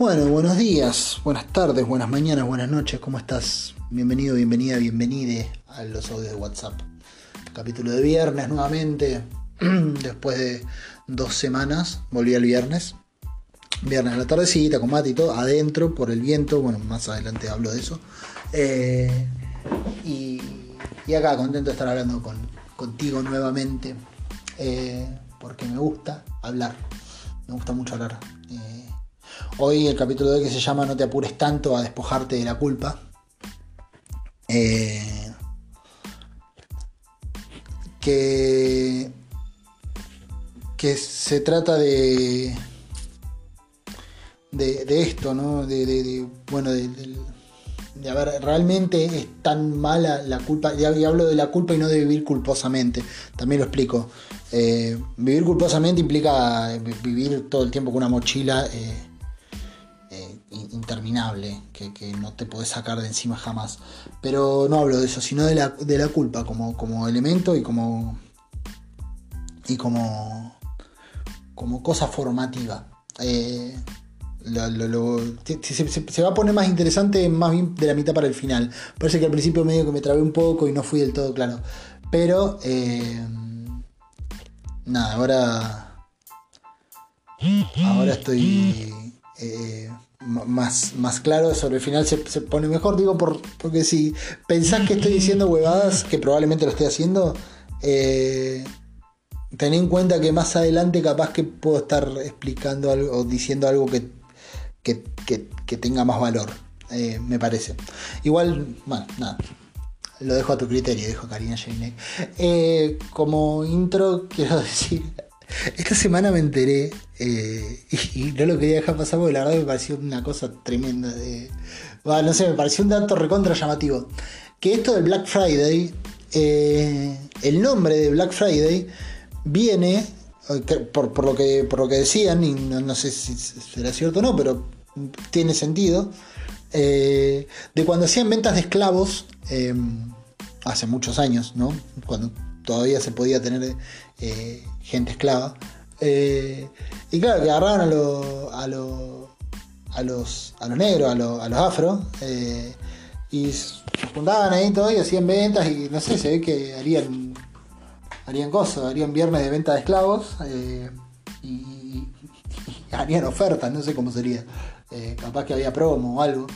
Bueno, buenos días, buenas tardes, buenas mañanas, buenas noches, ¿cómo estás? Bienvenido, bienvenida, bienvenide a los audios de WhatsApp. Capítulo de viernes nuevamente, después de dos semanas, volví el viernes. Viernes a la tardecita, con mate y todo, adentro por el viento, bueno, más adelante hablo de eso. Eh, y, y, acá, contento de estar hablando con, contigo nuevamente, eh, porque me gusta hablar, me gusta mucho hablar. Eh, hoy el capítulo de que se llama No te apures tanto a despojarte de la culpa. Eh, que, que se trata de, de, esto, ¿no? De, de, bueno, de, a ver, realmente es tan mala la culpa, y hablo de la culpa y no de vivir culposamente, también lo explico. Eh, vivir culposamente implica vivir todo el tiempo con una mochila eh, eh, interminable, que, que, no te podés sacar de encima jamás. Pero no hablo de eso, sino de la, de la culpa como, como elemento y como. y como. como cosa formativa. Eh, lo, lo, se, va a poner más interesante más bien de la mitad para el final. Parece que al principio medio que me trabé un poco y no fui del todo claro. Pero eh, nada, ahora ahora estoy eh, más, más claro sobre el final se, se pone mejor. Digo por, porque si pensás que estoy diciendo huevadas, que probablemente lo estoy haciendo, eh, ten en cuenta que más adelante capaz que puedo estar explicando algo o diciendo algo que que, que, que tenga más valor, eh, me parece. Igual, bueno, nada. Lo dejo a tu criterio, dijo Karina Jainek. Eh, como intro, quiero decir. Esta semana me enteré, eh, y, no lo quería dejar pasar porque la verdad me pareció una cosa tremenda. De, bueno, no sé, me pareció un dato recontra llamativo. Que esto del Black Friday, eh, el nombre de Black Friday viene por, por, lo que, por lo que decían, y no, no, sé si será cierto o no, pero tiene sentido, eh, de cuando hacían ventas de esclavos eh, hace muchos años, ¿no? cuando todavía se podía tener eh, gente esclava. y claro, que agarraban a, lo, a, lo, a, los, a los negros, a, lo, a los afro, y se juntaban ahí todo y hacían ventas y no sé, se ve que harían harían cosas, harían viernes de venta de esclavos eh, y, harían ofertas, no sé cómo sería, eh, capaz que había promo o algo.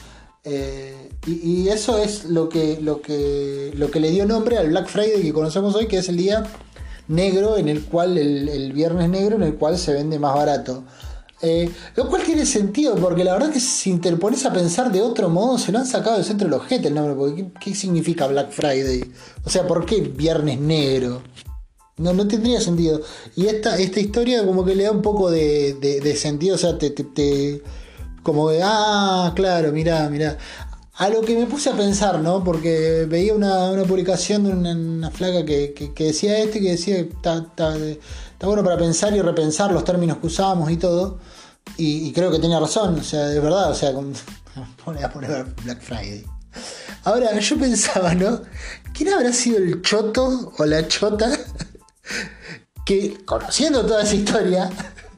Eh, y, y, eso es lo que, lo, que, lo que le dio nombre al Black Friday que conocemos hoy, que es el día negro en el cual, el, viernes negro en el cual se vende más barato. Eh, lo cual tiene sentido, porque la verdad que si te pones a pensar de otro modo, se lo han sacado del centro del ojete el nombre, porque ¿qué, ¿qué, significa Black Friday? O sea, ¿por qué viernes negro? No, no tendría sentido. Y esta, esta historia como que le da un poco de, de, de sentido, o sea, te, te, te, como de, ah, claro, mirá, mirá. A lo que me puse a pensar, ¿no? Porque veía una, publicación de una, flaca que, decía este, que decía está, está, bueno para pensar y repensar los términos que usamos y todo. Y, y creo que tenía razón, o sea, de verdad, o sea, con, poner Black Friday. Ahora, yo pensaba, ¿no? ¿Quién habrá sido el choto o la chota que conociendo toda esa historia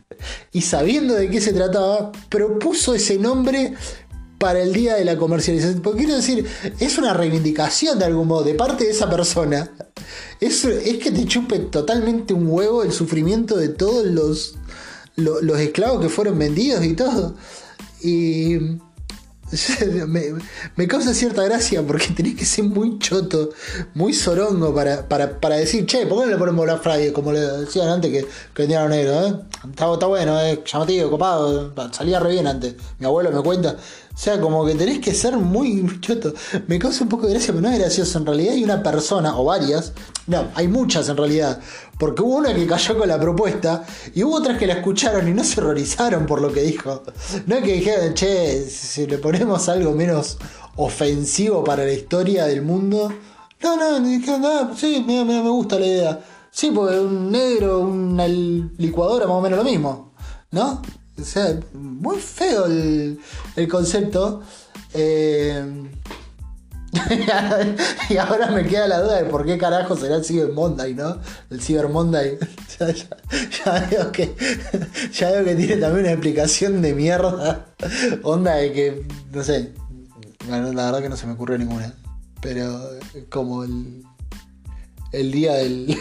y sabiendo de qué se trataba, propuso ese nombre para el día de la comercialización. Porque quiero decir, es una reivindicación de algún modo de parte de esa persona. Es, es que te chupe totalmente un huevo el sufrimiento de todos los, los, esclavos que fueron vendidos y todo. Y me, causa cierta gracia porque tenés que ser muy choto, muy sorongo para, para, para decir, che, ¿por qué no le ponemos Black Friday? Como le decían antes que, que vendían negro, ¿eh? Está, está bueno, eh, llamativo, copado, salía re bien antes. Mi abuelo me cuenta. O sea, como que tenés que ser muy choto. Me causa un poco de gracia, pero no es gracioso. En realidad hay una persona, o varias, no, hay muchas en realidad. Porque hubo una que cayó con la propuesta y hubo otras que la escucharon y no se horrorizaron por lo que dijo. No es que dijeron, che, si le ponemos algo menos ofensivo para la historia del mundo. No, no, dijeron, ah, sí, me, me, me gusta la idea. Sí, porque un negro, una licuadora, más o menos lo mismo. ¿No? O sea, muy feo el, el concepto. Eh, y ahora me queda la duda de por qué carajo será el Cyber Monday, ¿no? El Cyber Monday. ya, veo que, ya veo que tiene también una explicación de mierda. Onda de que, no sé. La verdad que no se me ocurrió ninguna. Pero como el, el día del,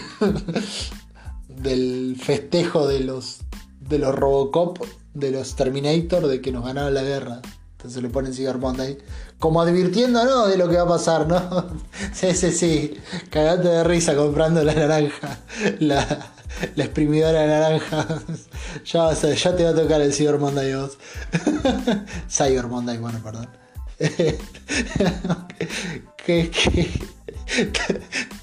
del festejo de los, de los Robocop, de los Terminator, de que nos ganaron la guerra. Entonces le ponen Cyber Monday como advirtiéndonos de lo que va a pasar, ¿no? Sí, sí, sí. Cagate de risa comprando la naranja. La, exprimidora de naranja. Ya, vas a, ya te va a tocar el Cyber Monday vos. Cyber Monday, bueno, perdón. que, que,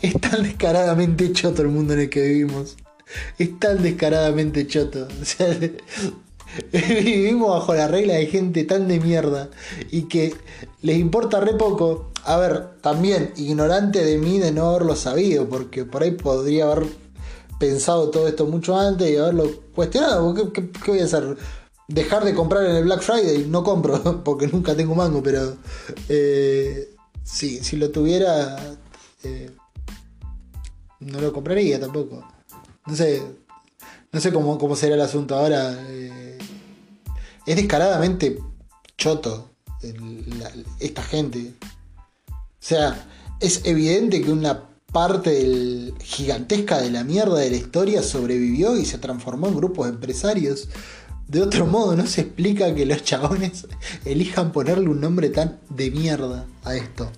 es tan descaradamente choto el mundo en el que vivimos. Es tan descaradamente choto. O sea, Vivimos bajo la regla de gente tan de mierda y que les importa re poco. A ver, también ignorante de mí de no haberlo sabido, porque por ahí podría haber pensado todo esto mucho antes y haberlo cuestionado. ¿Qué, voy a hacer? Dejar de comprar en el Black Friday. No compro porque nunca tengo mango, pero eh, si lo tuviera, eh, no lo compraría tampoco. No sé, no sé cómo, cómo será el asunto ahora. Eh, es descaradamente choto esta gente. O sea, es evidente que una parte gigantesca de la mierda de la historia sobrevivió y se transformó en grupos empresarios. De otro modo, no se explica que los chabones elijan ponerle un nombre tan de mierda a esto.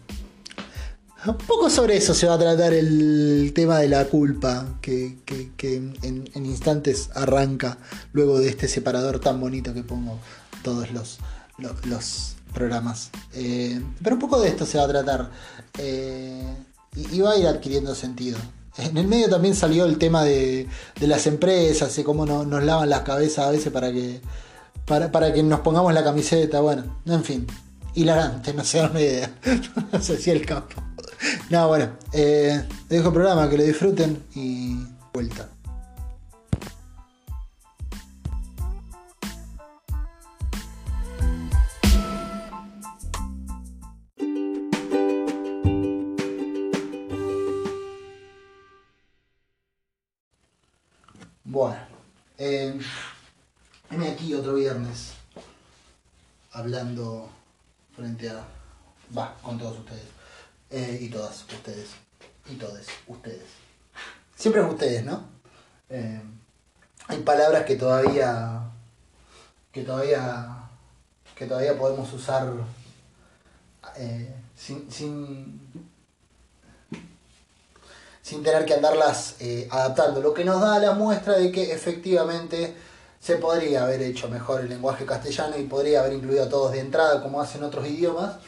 Un poco sobre eso se va a tratar el tema de la culpa que, en, instantes arranca luego de este separador tan bonito que pongo todos los, programas. Eh, pero un poco de esto se va a tratar eh, y, va a ir adquiriendo sentido. En el medio también salió el tema de, las empresas y cómo nos lavan las cabezas a veces para que, para, que nos pongamos la camiseta. Bueno, en fin, hilarante, no sé una idea. no sé si el campo. No, bueno, eh, dejo el programa, que lo disfruten y vuelta. Bueno, eh, aquí otro viernes hablando frente a... Va, con todos ustedes. Eh, y todas ustedes. Y todos ustedes. Siempre es ustedes, ¿no? Eh, hay palabras que todavía. que todavía. que todavía podemos usar eh, sin, sin, sin tener que andarlas adaptando. Lo que nos da la muestra de que efectivamente se podría haber hecho mejor el lenguaje castellano y podría haber incluido a todos de entrada como hacen otros idiomas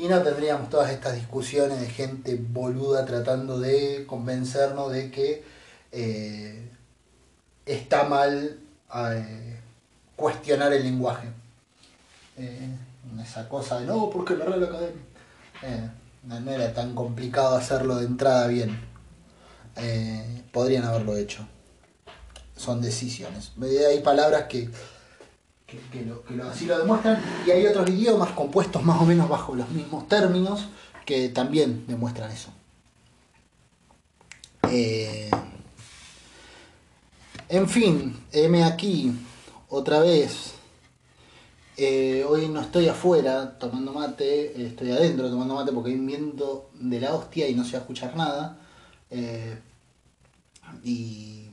y no tendríamos todas estas discusiones de gente boluda tratando de convencernos de que eh, está mal eh, cuestionar el lenguaje. Eh, esa cosa de no, porque la Real Academia. no era tan complicado hacerlo de entrada bien. podrían haberlo hecho. Son decisiones. Hay palabras que que, lo, así lo demuestran, y hay otros idiomas compuestos más o menos bajo los mismos términos que también demuestran eso. Eh, en fin, M aquí, otra vez. Eh, hoy no estoy afuera tomando mate, estoy adentro tomando mate porque hay un viento de la hostia y no se va escuchar nada. Eh, y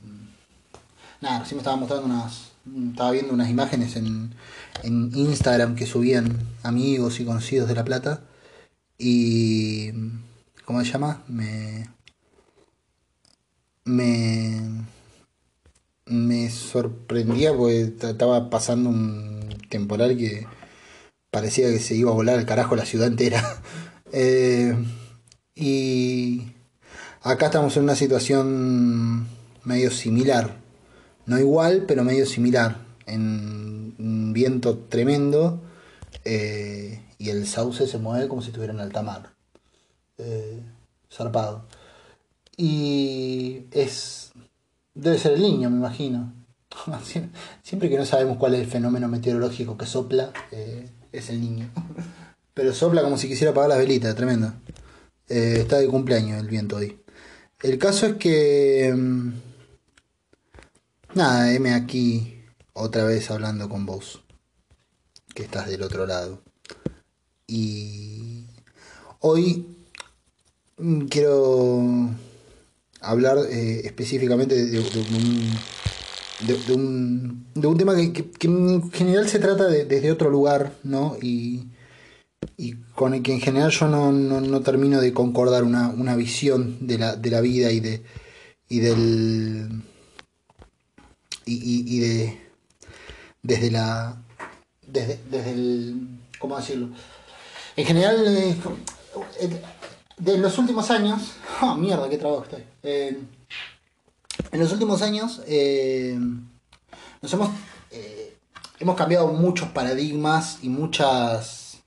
nada, recién me estaba mostrando unas, estaba viendo unas imágenes en, en Instagram que subían amigos y conocidos de La Plata. Y. ¿Cómo se llama? Me. Me. Me sorprendía porque estaba pasando un temporal que parecía que se iba a volar al carajo la ciudad entera. Eh, y acá estamos en una situación medio similar no igual, pero medio similar, en un viento tremendo eh, y el sauce se mueve como si estuviera en alta mar, eh, zarpado. Y es, debe ser el niño, me imagino. Siempre que no sabemos cuál es el fenómeno meteorológico que sopla, eh, es el niño. pero sopla como si quisiera apagar las velitas, tremendo. Está de cumpleaños el viento hoy. El caso es que... Nada, M aquí otra vez hablando con vos, que estás del otro lado. Y hoy mm, quiero hablar eh, específicamente de, un, tema que, en general se trata de- desde otro lugar, ¿no? Y, con el que en general yo no, no, no termino de concordar una, visión de la, vida y del y, y, de desde la desde, desde el cómo decirlo en general eh, eh, de los últimos años ah mierda qué trabajo estoy. Eh, en los últimos años eh, nos hemos hemos cambiado muchos paradigmas y muchas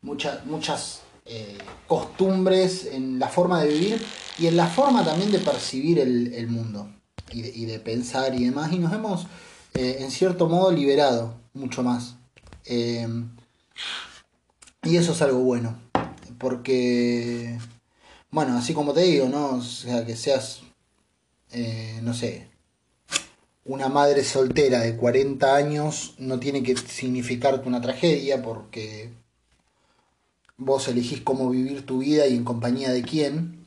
muchas muchas eh, costumbres en la forma de vivir y en la forma también de percibir el mundo y de, pensar y demás y nos hemos eh, en cierto modo liberado mucho más Eh, y eso es algo bueno porque bueno así como te digo no sea que seas eh, no sé una madre soltera de 40 años no tiene que significarte una tragedia porque vos elegís cómo vivir tu vida y en compañía de quién.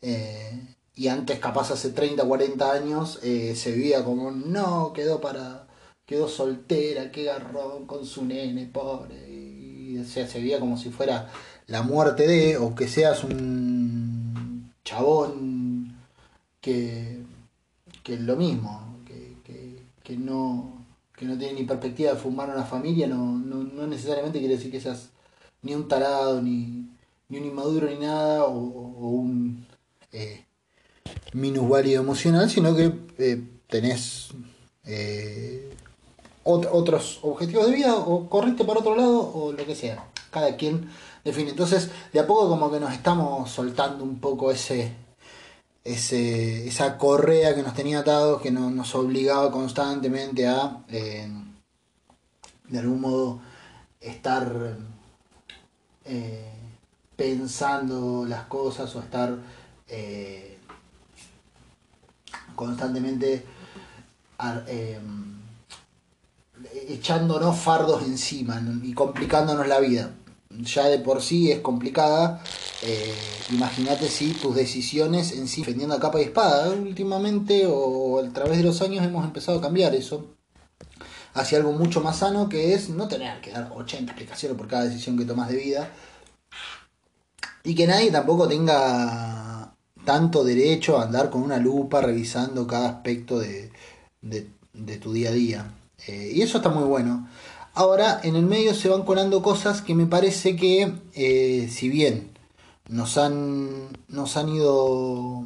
Eh, y antes, capaz hace 30, 40 años, eh, se vivía como, no, quedó para, quedó soltera, qué garrón con su nene, pobre. Y, o sea, se veía como si fuera la muerte de, o que seas un chabón que, que es lo mismo, que, que, no, que no tiene ni perspectiva de formar una familia, no, no, no necesariamente quiere decir que seas ni un tarado, ni, ni un inmaduro, ni nada, o, o un eh, minusválido emocional, sino que eh, tenés eh, ot- otros objetivos de vida, o corriste para otro lado, o lo que sea. Cada quien define. Entonces, de a poco como que nos estamos soltando un poco ese, ese esa correa que nos tenía atados, que no- nos obligaba constantemente a, eh, de algún modo, estar pensando las cosas o estar constantemente eh, echándonos fardos encima y complicándonos la vida. Ya de por sí es complicada. eh, Imagínate si tus decisiones en sí, defendiendo a capa y espada, últimamente o a través de los años hemos empezado a cambiar eso hacia algo mucho más sano que es no tener que dar 80 explicaciones por cada decisión que tomas de vida y que nadie tampoco tenga tanto derecho a andar con una lupa revisando cada aspecto de, de- tu día a día. Eh, y eso está muy bueno. Ahora, en el medio se van colando cosas que me parece que, eh, si bien nos han, nos han ido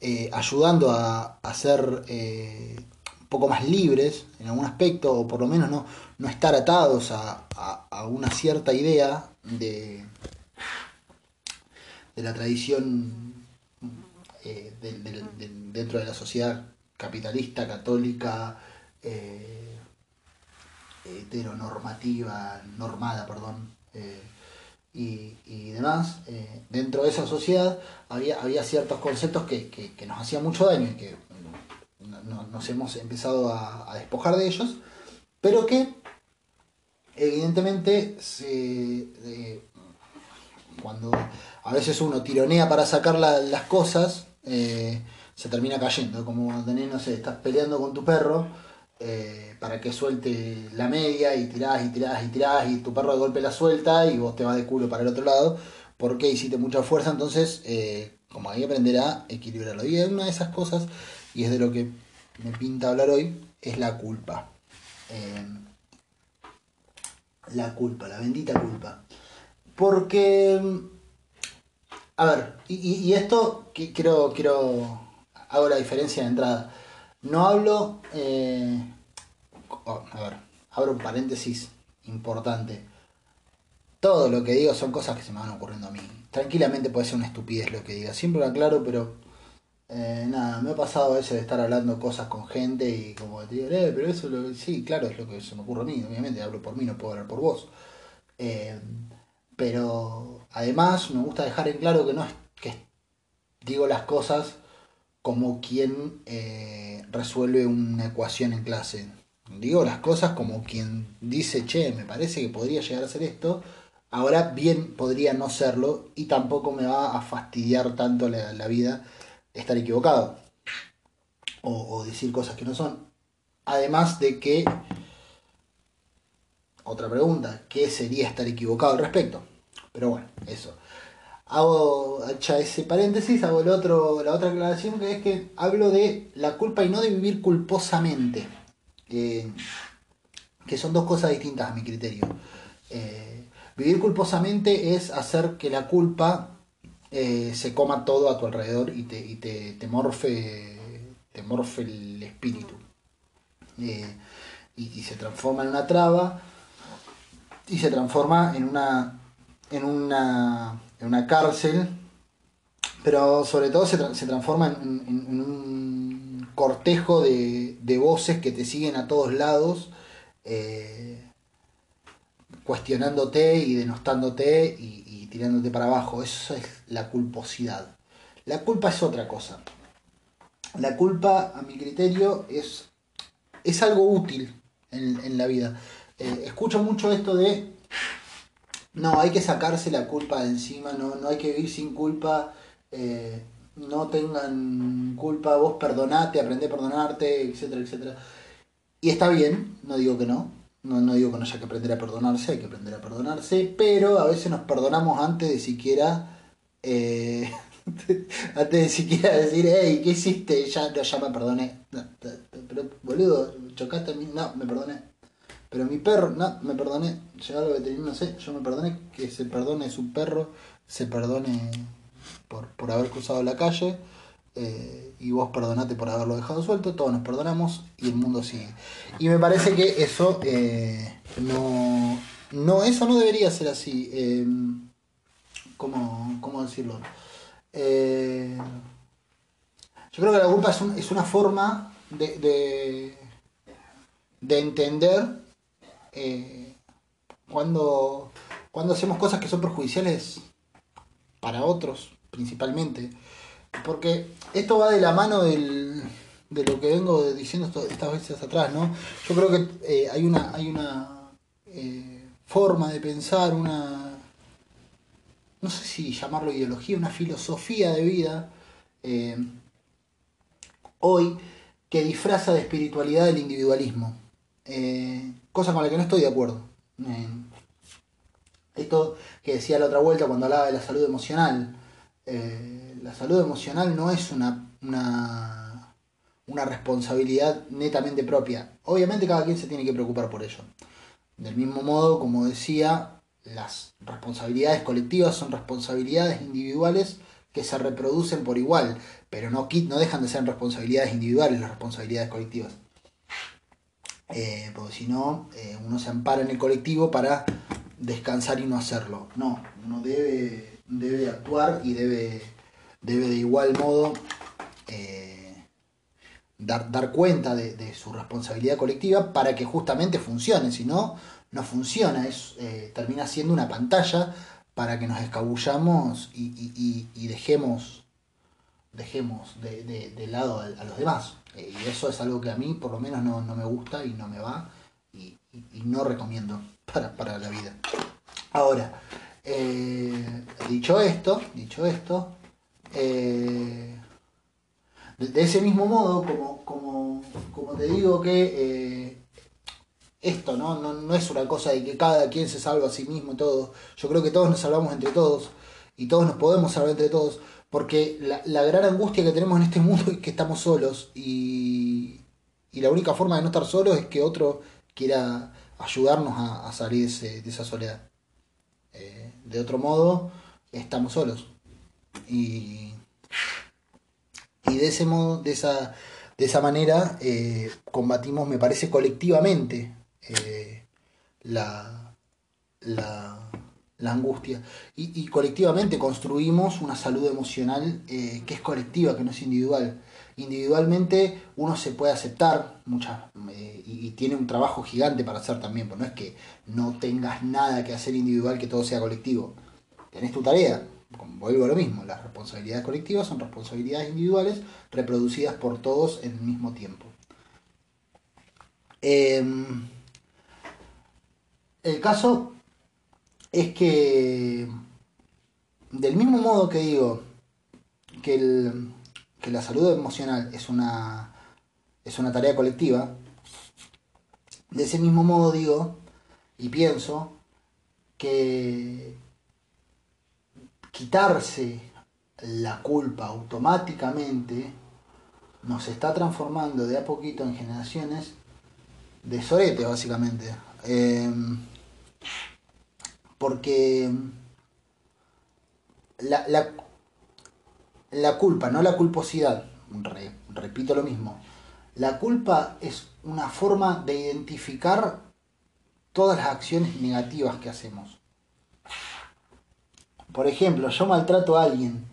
eh, ayudando a, a ser un poco más libres en algún aspecto, o por lo menos no, no estar atados a- a una cierta idea de, de la tradición eh, del- dentro de la sociedad capitalista, católica, eh, heteronormativa, normada, perdón, eh, y, y demás, dentro de esa sociedad había, había ciertos conceptos que, que- nos hacían mucho daño y que no- no- nos hemos empezado a, a despojar de ellos, pero que evidentemente se, cuando a veces uno tironea para sacar la- las cosas, eh, se termina cayendo. Como cuando tenés, no sé, estás peleando con tu perro eh, para que suelte la media y tirás y tirás y tirás y tu perro de golpe la suelta y vos te vas de culo para el otro lado porque hiciste mucha fuerza. Entonces, eh, como hay que aprender a equilibrarlo. Y una de esas cosas, y es de lo que me pinta hablar hoy, es la culpa. La culpa, la bendita culpa. Porque, a ver, y, y- esto quiero, quiero, hago la diferencia de entrada. No hablo, eh, oh, a ver, abro un paréntesis importante. Todo lo que digo son cosas que se me van ocurriendo a mí. Tranquilamente puede ser una estupidez lo que diga, siempre lo aclaro, pero eh, nada, me ha pasado a veces de estar hablando cosas con gente y como te digo, eh, pero eso lo, sí, claro, es lo que se me ocurre a mí, obviamente hablo por mí, no puedo hablar por vos. Eh, pero además me gusta dejar en claro que no es que digo las cosas como quien eh, resuelve una ecuación en clase. Digo las cosas como quien dice, che, me parece que podría llegar a ser esto, ahora bien podría no serlo y tampoco me va a fastidiar tanto la, vida estar equivocado o, o decir cosas que no son. Además de que, otra pregunta, ¿qué sería estar equivocado al respecto? Pero bueno, eso. Hago hecha ese paréntesis, hago el otro, la otra aclaración que es que hablo de la culpa y no de vivir culposamente. Eh, que son dos cosas distintas a mi criterio. Eh, vivir culposamente es hacer que la culpa eh, se coma todo a tu alrededor y te, y te, morfe, te morfe el espíritu. y, y, se transforma en una traba y se transforma en una en una, en una cárcel pero sobre todo se, se transforma en, en, un cortejo de, de, voces que te siguen a todos lados, eh, cuestionándote y denostándote y, tirándote para abajo. Eso es la culposidad. La culpa es otra cosa. La culpa, a mi criterio, es, es algo útil en, en la vida. Eh, escucho mucho esto de no, hay que sacarse la culpa de encima, no, no hay que vivir sin culpa, eh, no tengan culpa, vos perdonate, aprende a perdonarte, etcétera, etcétera. Y está bien, no digo que no, no, no digo que no haya que aprender a perdonarse, hay que aprender a perdonarse, pero a veces nos perdonamos antes de siquiera... Eh, antes de siquiera decir, hey, ¿qué hiciste? Ya, ya me perdoné. pero, boludo, chocaste a mí. No, me perdoné. Pero mi perro, no, me perdoné, llegado al veterinario, no sé, yo me perdoné, que se perdone su perro, se perdone por, por haber cruzado la calle, eh, y vos perdonate por haberlo dejado suelto, todos nos perdonamos y el mundo sigue. Y me parece que eso eh, no, no, eso no debería ser así. Eh, ¿cómo, ¿cómo, decirlo? Eh, yo creo que la culpa es, un, es una forma de, de, de entender eh, cuando, cuando hacemos cosas que son perjudiciales para otros, principalmente. Porque esto va de la mano del, de lo que vengo diciendo estas veces atrás, ¿no? Yo creo que eh, hay una, hay una eh, forma de pensar, una, no sé si llamarlo ideología, una filosofía de vida, hoy, que disfraza de espiritualidad el individualismo. Cosa con la que no estoy de acuerdo. Eh, esto que decía la otra vuelta cuando hablaba de la salud emocional. Eh, la salud emocional no es una, una, una, responsabilidad netamente propia. Obviamente cada quien se tiene que preocupar por ello. Del mismo modo, como decía, las responsabilidades colectivas son responsabilidades individuales que se reproducen por igual, pero no, no dejan de ser responsabilidades individuales las responsabilidades colectivas. Eh, porque si no, eh, uno se ampara en el colectivo para descansar y no hacerlo. No, uno debe, debe actuar y debe, debe de igual modo eh, dar, dar, cuenta de, su responsabilidad colectiva para que justamente funcione. Si no, no funciona, es, termina siendo una pantalla para que nos escabullamos y, y, dejemos, dejemos de, de, lado a los demás. Eh, y eso es algo que a mí por lo menos no, me gusta y no me va y, no recomiendo para, la vida. Ahora, eh, dicho esto, dicho esto, eh, de, ese mismo modo, como, como, como te digo que esto ¿no? ¿no? es una cosa de que cada quien se salva a sí mismo y todo. Yo creo que todos nos salvamos entre todos y todos nos podemos salvar entre todos. Porque la, la, gran angustia que tenemos en este mundo es que estamos solos y, y la única forma de no estar solos es que otro quiera ayudarnos a, a salir de, esa soledad. Eh, de otro modo, estamos solos. Y, y de ese modo, de esa, de esa manera, eh, combatimos, me parece, colectivamente eh, la, la, la angustia. Y, colectivamente construimos una salud emocional eh, que es colectiva, que no es individual. individualmente uno se puede aceptar muchas eh, y, tiene un trabajo gigante para hacer también, porque no es que no tengas nada que hacer individual, que todo sea colectivo. Tenés tu tarea, vuelvo a lo mismo, las responsabilidades colectivas son responsabilidades individuales reproducidas por todos en el mismo tiempo. Em, el caso es que, del mismo modo que digo que, la salud emocional es una, es una tarea colectiva, de ese mismo modo digo y pienso que quitarse la culpa automáticamente nos está transformando de a poquito en generaciones de sorete, básicamente. Em, porque la, la, culpa, no la culposidad, repito lo mismo, la culpa es una forma de identificar todas las acciones negativas que hacemos. Por ejemplo, yo maltrato a alguien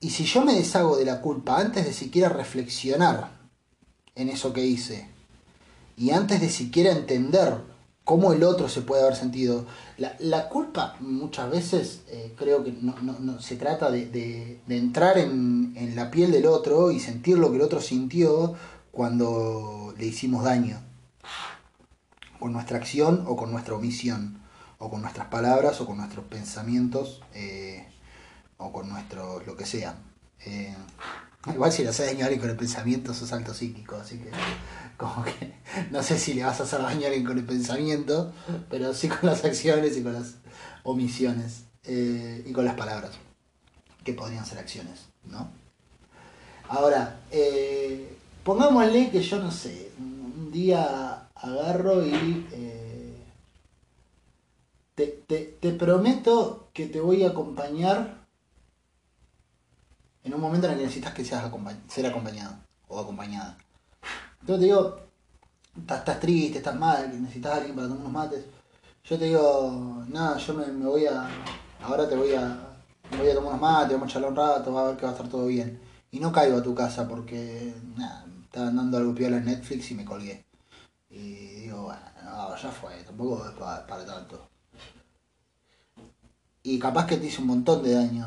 y si yo me deshago de la culpa antes de siquiera reflexionar en eso que hice y antes de siquiera entender cómo el otro se puede haber sentido. La, culpa muchas veces eh, creo que no, se trata de, entrar en, la piel del otro y sentir lo que el otro sintió cuando le hicimos daño. Con nuestra acción o con nuestra omisión. O con nuestras palabras o con nuestros pensamientos. Eh, o con nuestro lo que sea. Eh, igual si le haces daño a alguien con el pensamiento sos alto psíquico, así que como que no sé si le vas a hacer daño a alguien con el pensamiento, pero sí con las acciones y con las omisiones eh, y con las palabras, que podrían ser acciones, ¿no? Ahora, eh, pongámosle que yo no sé, un día agarro y eh, te, prometo que te voy a acompañar en un momento en el que necesitas que seas ser acompañado o acompañada. Yo te digo, estás, triste, estás mal, necesitas a alguien para tomar unos mates. Yo te digo, nada, yo me, voy a. Ahora te voy a. voy a tomar unos mates, vamos a charlar un rato, va a ver que va a estar todo bien. Y no caigo a tu casa porque, nada, estaban dando algo piola en Netflix y me colgué. Y digo, bueno, no, ya fue, tampoco es para tanto. Y capaz que te hice un montón de daño.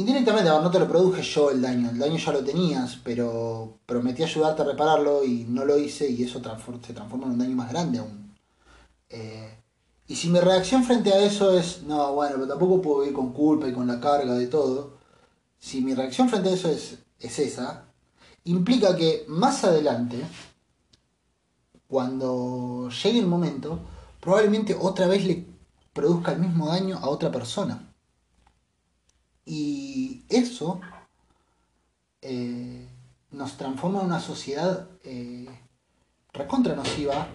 Indirectamente, no te lo produje yo el daño, el daño ya lo tenías, pero prometí ayudarte a repararlo y no lo hice y eso se transforma en un daño más grande aún. Eh, y si mi reacción frente a eso es, no, bueno, pero tampoco puedo ir con culpa y con la carga de todo, si mi reacción frente a eso es, es esa, implica que más adelante, cuando llegue el momento, probablemente otra vez le produzca el mismo daño a otra persona. Y eso eh, nos transforma en una sociedad eh, recontra nociva,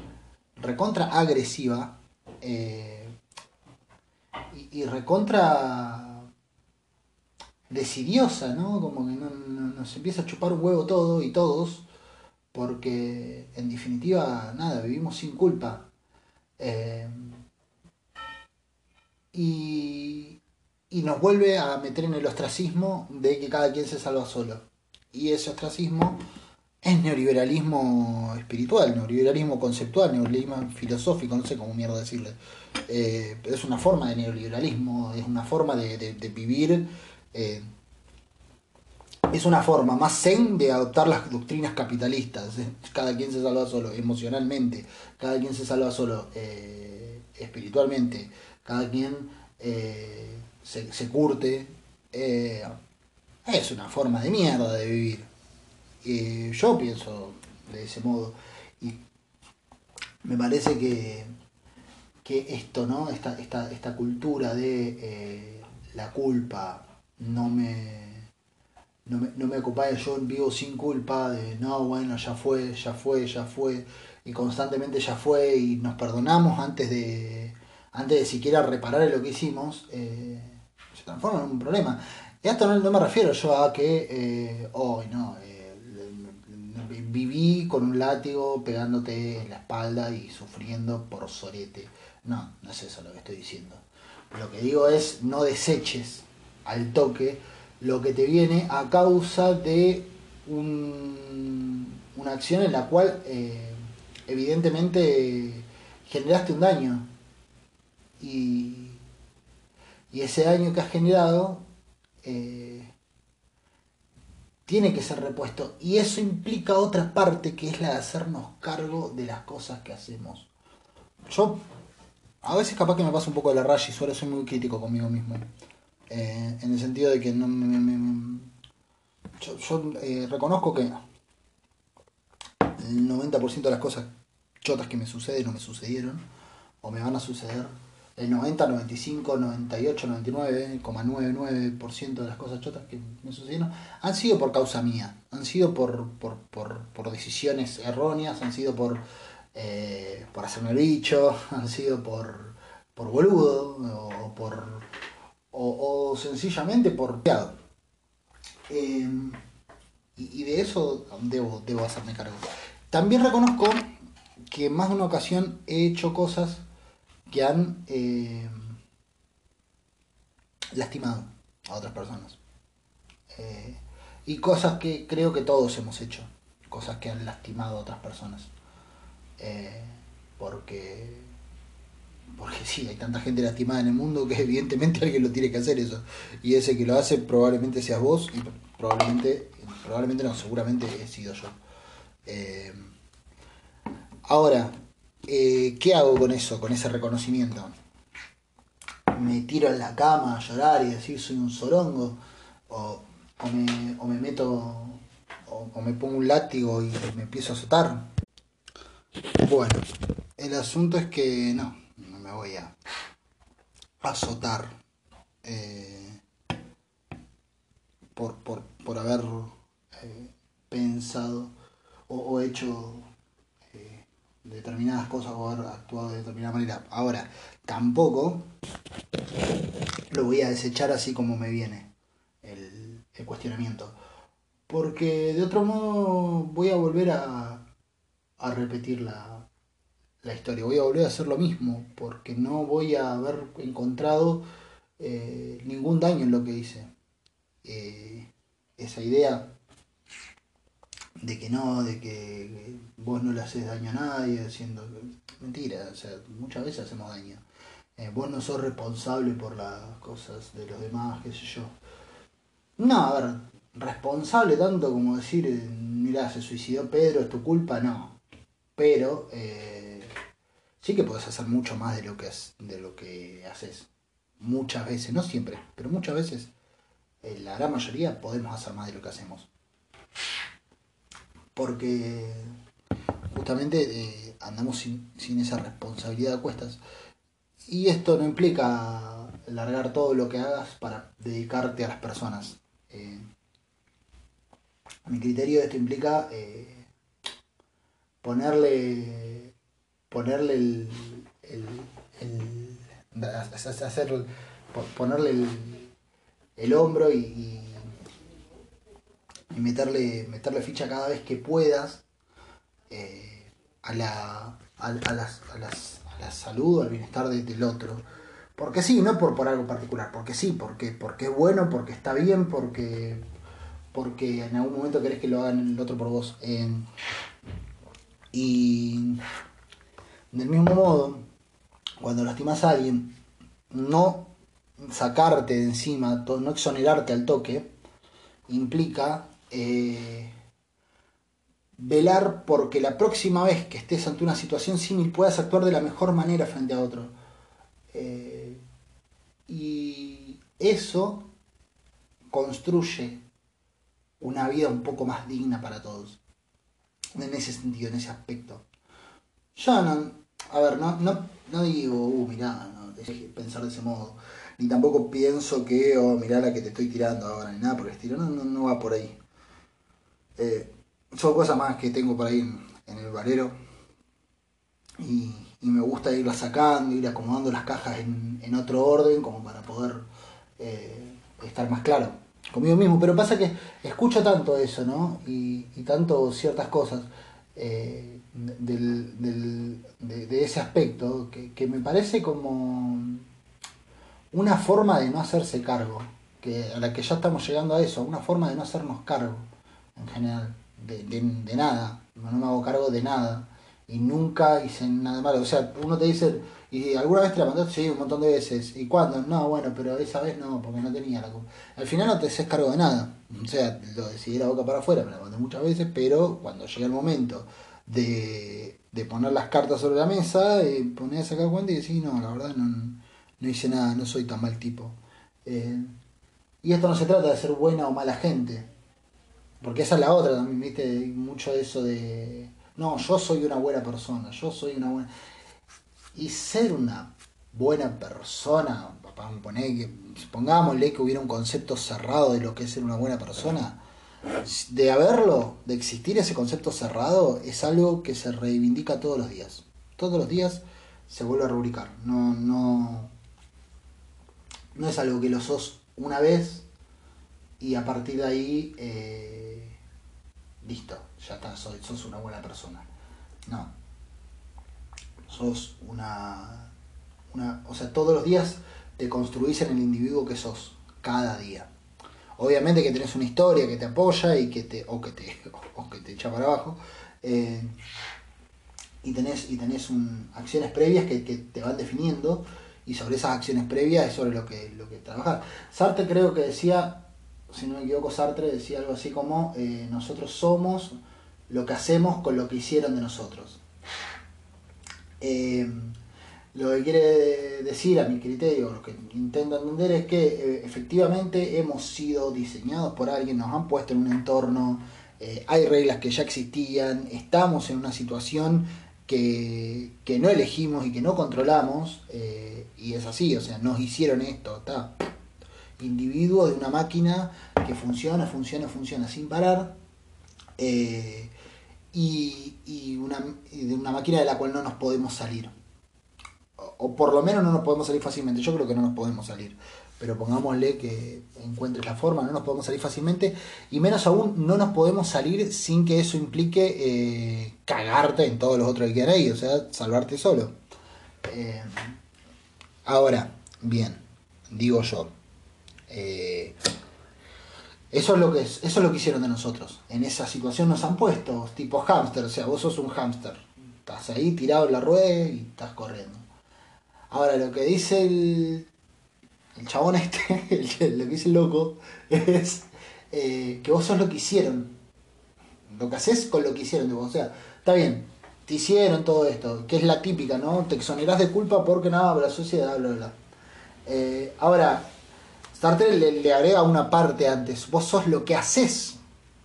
recontra agresiva eh, y, recontra decidiosa, ¿no? Como que nos empieza a chupar un huevo todo y todos, porque en definitiva, nada, vivimos sin culpa. y, y nos vuelve a meter en el ostracismo de que cada quien se salva solo. Y ese ostracismo es neoliberalismo espiritual, neoliberalismo conceptual, neoliberalismo filosófico, no sé cómo mierda decirle. Eh, es una forma de neoliberalismo, es una forma de, vivir. Eh, es una forma más zen de adoptar las doctrinas capitalistas. Cada quien se salva solo emocionalmente, cada quien se salva solo eh, espiritualmente, cada quien se, curte. Eh, es una forma de mierda de vivir. yo pienso de ese modo. Y me parece que, que esto, ¿no? Esta, esta, esta cultura de eh, la culpa no me, no me, no me yo vivo sin culpa de no, bueno, ya fue, ya fue, ya fue, y constantemente ya fue, y nos perdonamos antes de, antes de siquiera reparar lo que hicimos. Eh, transforma en un problema. Y esto no, me refiero yo a que hoy, eh, no, eh, viví con un látigo pegándote en la espalda y sufriendo por sorete. No, no es eso lo que estoy diciendo. Lo que digo es no deseches al toque lo que te viene a causa de una acción en la cual eh, evidentemente generaste un daño. Y, y ese daño que has generado eh, tiene que ser repuesto. Y eso implica otra parte que es la de hacernos cargo de las cosas que hacemos. Yo a veces capaz que me pasa un poco de la raya y suelo ser muy crítico conmigo mismo. Eh, en el sentido de que no me, yo, eh, reconozco que el 90% de las cosas chotas que me suceden o me sucedieron o me van a suceder, el 90, 95, 98, 99,99% de las cosas chotas que me sucedieron han sido por causa mía, han sido por, por, por, por decisiones erróneas, han sido por eh, por hacerme el bicho, han sido por, por boludo o por o, sencillamente por eh, y, de eso debo, debo hacerme cargo. También reconozco que en más de una ocasión he hecho cosas que han eh, lastimado a otras personas. y cosas que creo que todos hemos hecho. Cosas que han lastimado a otras personas. Eh, porque porque sí, hay tanta gente lastimada en el mundo que evidentemente alguien lo tiene que hacer eso. Y ese que lo hace probablemente seas vos y probablemente, probablemente no, seguramente he sido yo. Eh, ahora, eh, ¿qué hago con eso, con ese reconocimiento? ¿Me tiro en la cama a llorar y decir soy un sorongo? ¿O, me, meto o, me pongo un látigo y me empiezo a azotar? Bueno, el asunto es que no, no me voy a azotar eh, por, por, haber eh, pensado o, hecho determinadas cosas o haber actuado de determinada manera. Ahora, tampoco lo voy a desechar así como me viene el, cuestionamiento. Porque de otro modo voy a volver a, a repetir la, historia, voy a volver a hacer lo mismo, porque no voy a haber encontrado eh, ningún daño en lo que hice. Eh, esa idea de que no, de que vos no le haces daño a nadie, diciendo mentira, o sea, muchas veces hacemos daño. Eh, vos no sos responsable por las cosas de los demás, qué sé yo. No, a ver, responsable tanto como decir, mira, se suicidó Pedro, es tu culpa, no pero eh, sí que puedes hacer mucho más de lo que, de lo que haces. Muchas veces, no siempre, pero muchas veces, en la gran mayoría, podemos hacer más de lo que hacemos. Porque justamente eh, andamos sin, esa responsabilidad a cuestas. Y esto no implica largar todo lo que hagas para dedicarte a las personas. Eh, a mi criterio esto implica ponerle ponerle el, el, hacer ponerle el, el hombro y, meterle meterle ficha cada vez que puedas eh, a, la, a, las, a, las, a la salud al bienestar del otro. Porque sí no por, por algo particular porque sí porque porque es bueno porque está bien porque porque en algún momento querés que lo hagan el otro por vos. Y del mismo modo, cuando lastimas a alguien, no sacarte de encima, no exonerarte al toque, implica eh, velar porque la próxima vez que estés ante una situación similar puedas actuar de la mejor manera frente a otro. Eh, y eso construye una vida un poco más digna para todos en ese sentido, en ese aspecto. Yo no, a ver, no, no, digo, uh, mirá, no, pensar de ese modo. Ni tampoco pienso que, oh, mirá la que te estoy tirando ahora, ni nada por el estilo. No, no, va por ahí. Eh, son cosas más que tengo por ahí en, el valero. Y, me gusta irlo sacando, ir acomodando las cajas en, otro orden, como para poder eh, estar más claro conmigo mismo, pero pasa que escucho tanto eso, ¿no? Y, tanto ciertas cosas eh, del, de, ese aspecto que, me parece como una forma de no hacerse cargo, que, a la que ya estamos llegando a eso, una forma de no hacernos cargo en general, de, de, nada, no me hago cargo de nada y nunca hice nada malo. O sea, uno te dice, ¿y alguna vez te la mandaste? Sí, un montón de veces. ¿Y cuándo? No, bueno, pero esa vez no, porque no tenía la culpa. Al final no te haces cargo de nada. O sea, lo decidí la boca para afuera, me la mandé muchas veces, pero cuando llega el momento de, de poner las cartas sobre la mesa, eh, ponés a sacar cuenta y decís, no, la verdad no, no hice nada, no soy tan mal tipo. Eh, y esto no se trata de ser buena o mala gente. Porque esa es la otra también, viste, mucho de eso de no, yo soy una buena persona, yo soy una buena... Y ser una buena persona, pongámosle que hubiera un concepto cerrado de lo que es ser una buena persona, de haberlo, de existir ese concepto cerrado, es algo que se reivindica todos los días. Todos los días se vuelve a rubricar. No, no, no es algo que lo sos una vez y a partir de ahí, eh, listo ya está, sos, una buena persona. No. Sos una, una. O sea, todos los días te construís en el individuo que sos, cada día. Obviamente que tenés una historia que te apoya y que te. o que te. o que te echa para abajo. Eh, y tenés, y tenés acciones previas que, te van definiendo y sobre esas acciones previas es sobre lo que, lo que trabajar. Sartre creo que decía, si no me equivoco, Sartre decía algo así como eh, nosotros somos lo que hacemos con lo que hicieron de nosotros. Eh, lo que quiere decir a mi criterio, lo que intento entender es que eh, efectivamente hemos sido diseñados por alguien, nos han puesto en un entorno, hay reglas que ya existían, estamos en una situación que, que no elegimos y que no controlamos, y es así, o sea, nos hicieron esto, está. Individuos de una máquina que funciona, funciona, funciona sin parar y, una, de una máquina de la cual no nos podemos salir. O, por lo menos no nos podemos salir fácilmente. Yo creo que no nos podemos salir. Pero pongámosle que encuentres la forma, no nos podemos salir fácilmente. Y menos aún, no nos podemos salir sin que eso implique eh, cagarte en todos los otros que ahí. O sea, salvarte solo. Eh, ahora, bien, digo yo. Eh, eso es lo que es, eso es lo que hicieron de nosotros. En esa situación nos han puesto tipo hámster, o sea, vos sos un hámster. Estás ahí tirado en la rueda y estás corriendo. Ahora lo que dice el, el chabón este, lo que dice el loco, es eh, que vos sos lo que hicieron. Lo que haces con lo que hicieron de vos. O sea, está bien, te hicieron todo esto, que es la típica, ¿no? Te exonerás de culpa porque nada, la sociedad, bla, bla, bla. Eh, ahora, Sartre le, agrega una parte antes. Vos sos lo que haces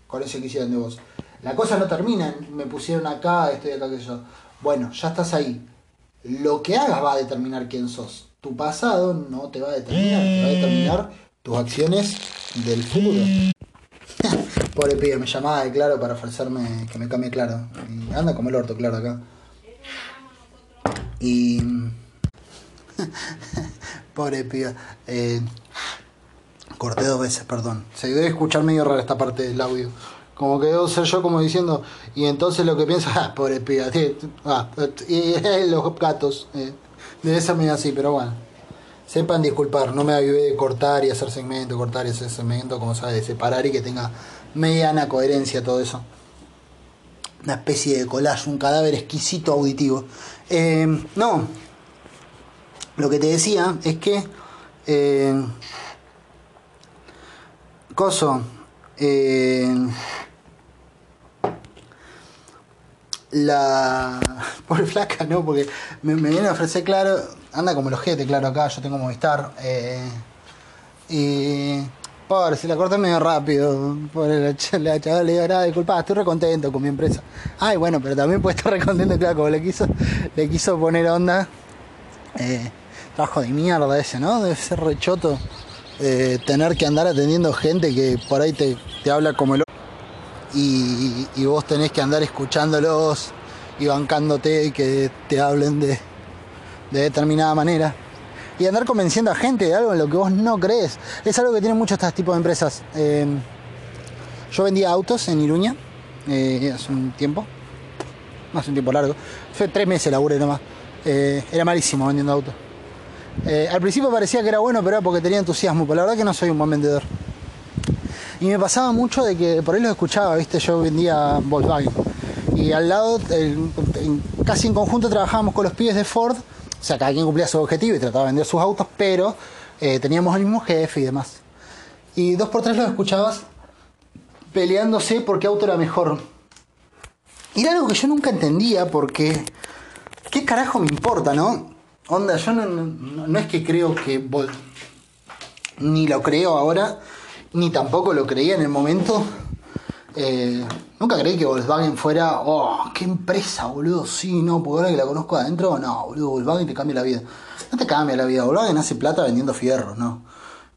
con eso que hicieron de vos. La cosa no termina, me pusieron acá, estoy acá, que yo. Bueno, ya estás ahí. Lo que hagas va a determinar quién sos. Tu pasado no te va a determinar, te va a determinar tus acciones del futuro. Pobre pibe, me llamaba de claro para ofrecerme que me cambie claro. Anda como el orto, claro, acá. Y. Pobre pibe. Eh, Corté dos veces, perdón. Se debe escuchar medio raro esta parte del audio. Como que debo ser yo como diciendo, y entonces lo que piensa, ah, pobre piba, ah, y los gatos. Eh, debe ser medio así, pero bueno. Sepan disculpar, no me ayudé de cortar y hacer segmento, cortar y hacer segmento, como sabe, de separar y que tenga mediana coherencia todo eso. Una especie de collage, un cadáver exquisito auditivo. Eh, no, lo que te decía es que eh, coso. Eh, la. Por flaca, ¿no? Porque me, viene a ofrecer, claro. Anda como el ojete, claro, acá yo tengo Movistar. Eh, y. Pobre, si la corté medio rápido. Por la, chaval le digo, nada, disculpa, estoy recontento con mi empresa. Ay, bueno, pero también puede estar recontento, claro, como le quiso, le quiso poner onda. Eh, trabajo de mierda ese, ¿no? Debe ser rechoto. Eh, tener que andar atendiendo gente que por ahí te, habla como el y, y vos tenés que andar escuchándolos y bancándote y que te hablen de, determinada manera. Y andar convenciendo a gente de algo en lo que vos no crees. Es algo que tienen muchos estos tipos de empresas. Eh, yo vendía autos en Iruña eh, hace un tiempo. Hace un tiempo largo. Fue tres meses laburé nomás. era malísimo vendiendo autos. Eh, al principio parecía que era bueno, pero era porque tenía entusiasmo, pero la verdad que no soy un buen vendedor. Y me pasaba mucho de que por ahí lo escuchaba, viste, yo vendía Volkswagen. Y al lado, casi en conjunto trabajábamos con los pibes de Ford. O sea, cada quien cumplía su objetivo y trataba de vender sus autos, pero eh, teníamos el mismo jefe y demás. Y dos por tres los escuchabas peleándose por qué auto era mejor. Y era algo que yo nunca entendía porque... ¿Qué carajo me importa, no? Onda, yo no, es que creo que... Ni lo creo ahora, ni tampoco lo creía en el momento. Eh, nunca creí que Volkswagen fuera, oh, qué empresa, boludo. Sí, no, porque ahora que la conozco adentro, no, boludo, Volkswagen te cambia la vida. No te cambia la vida, Volkswagen hace plata vendiendo fierros, ¿no?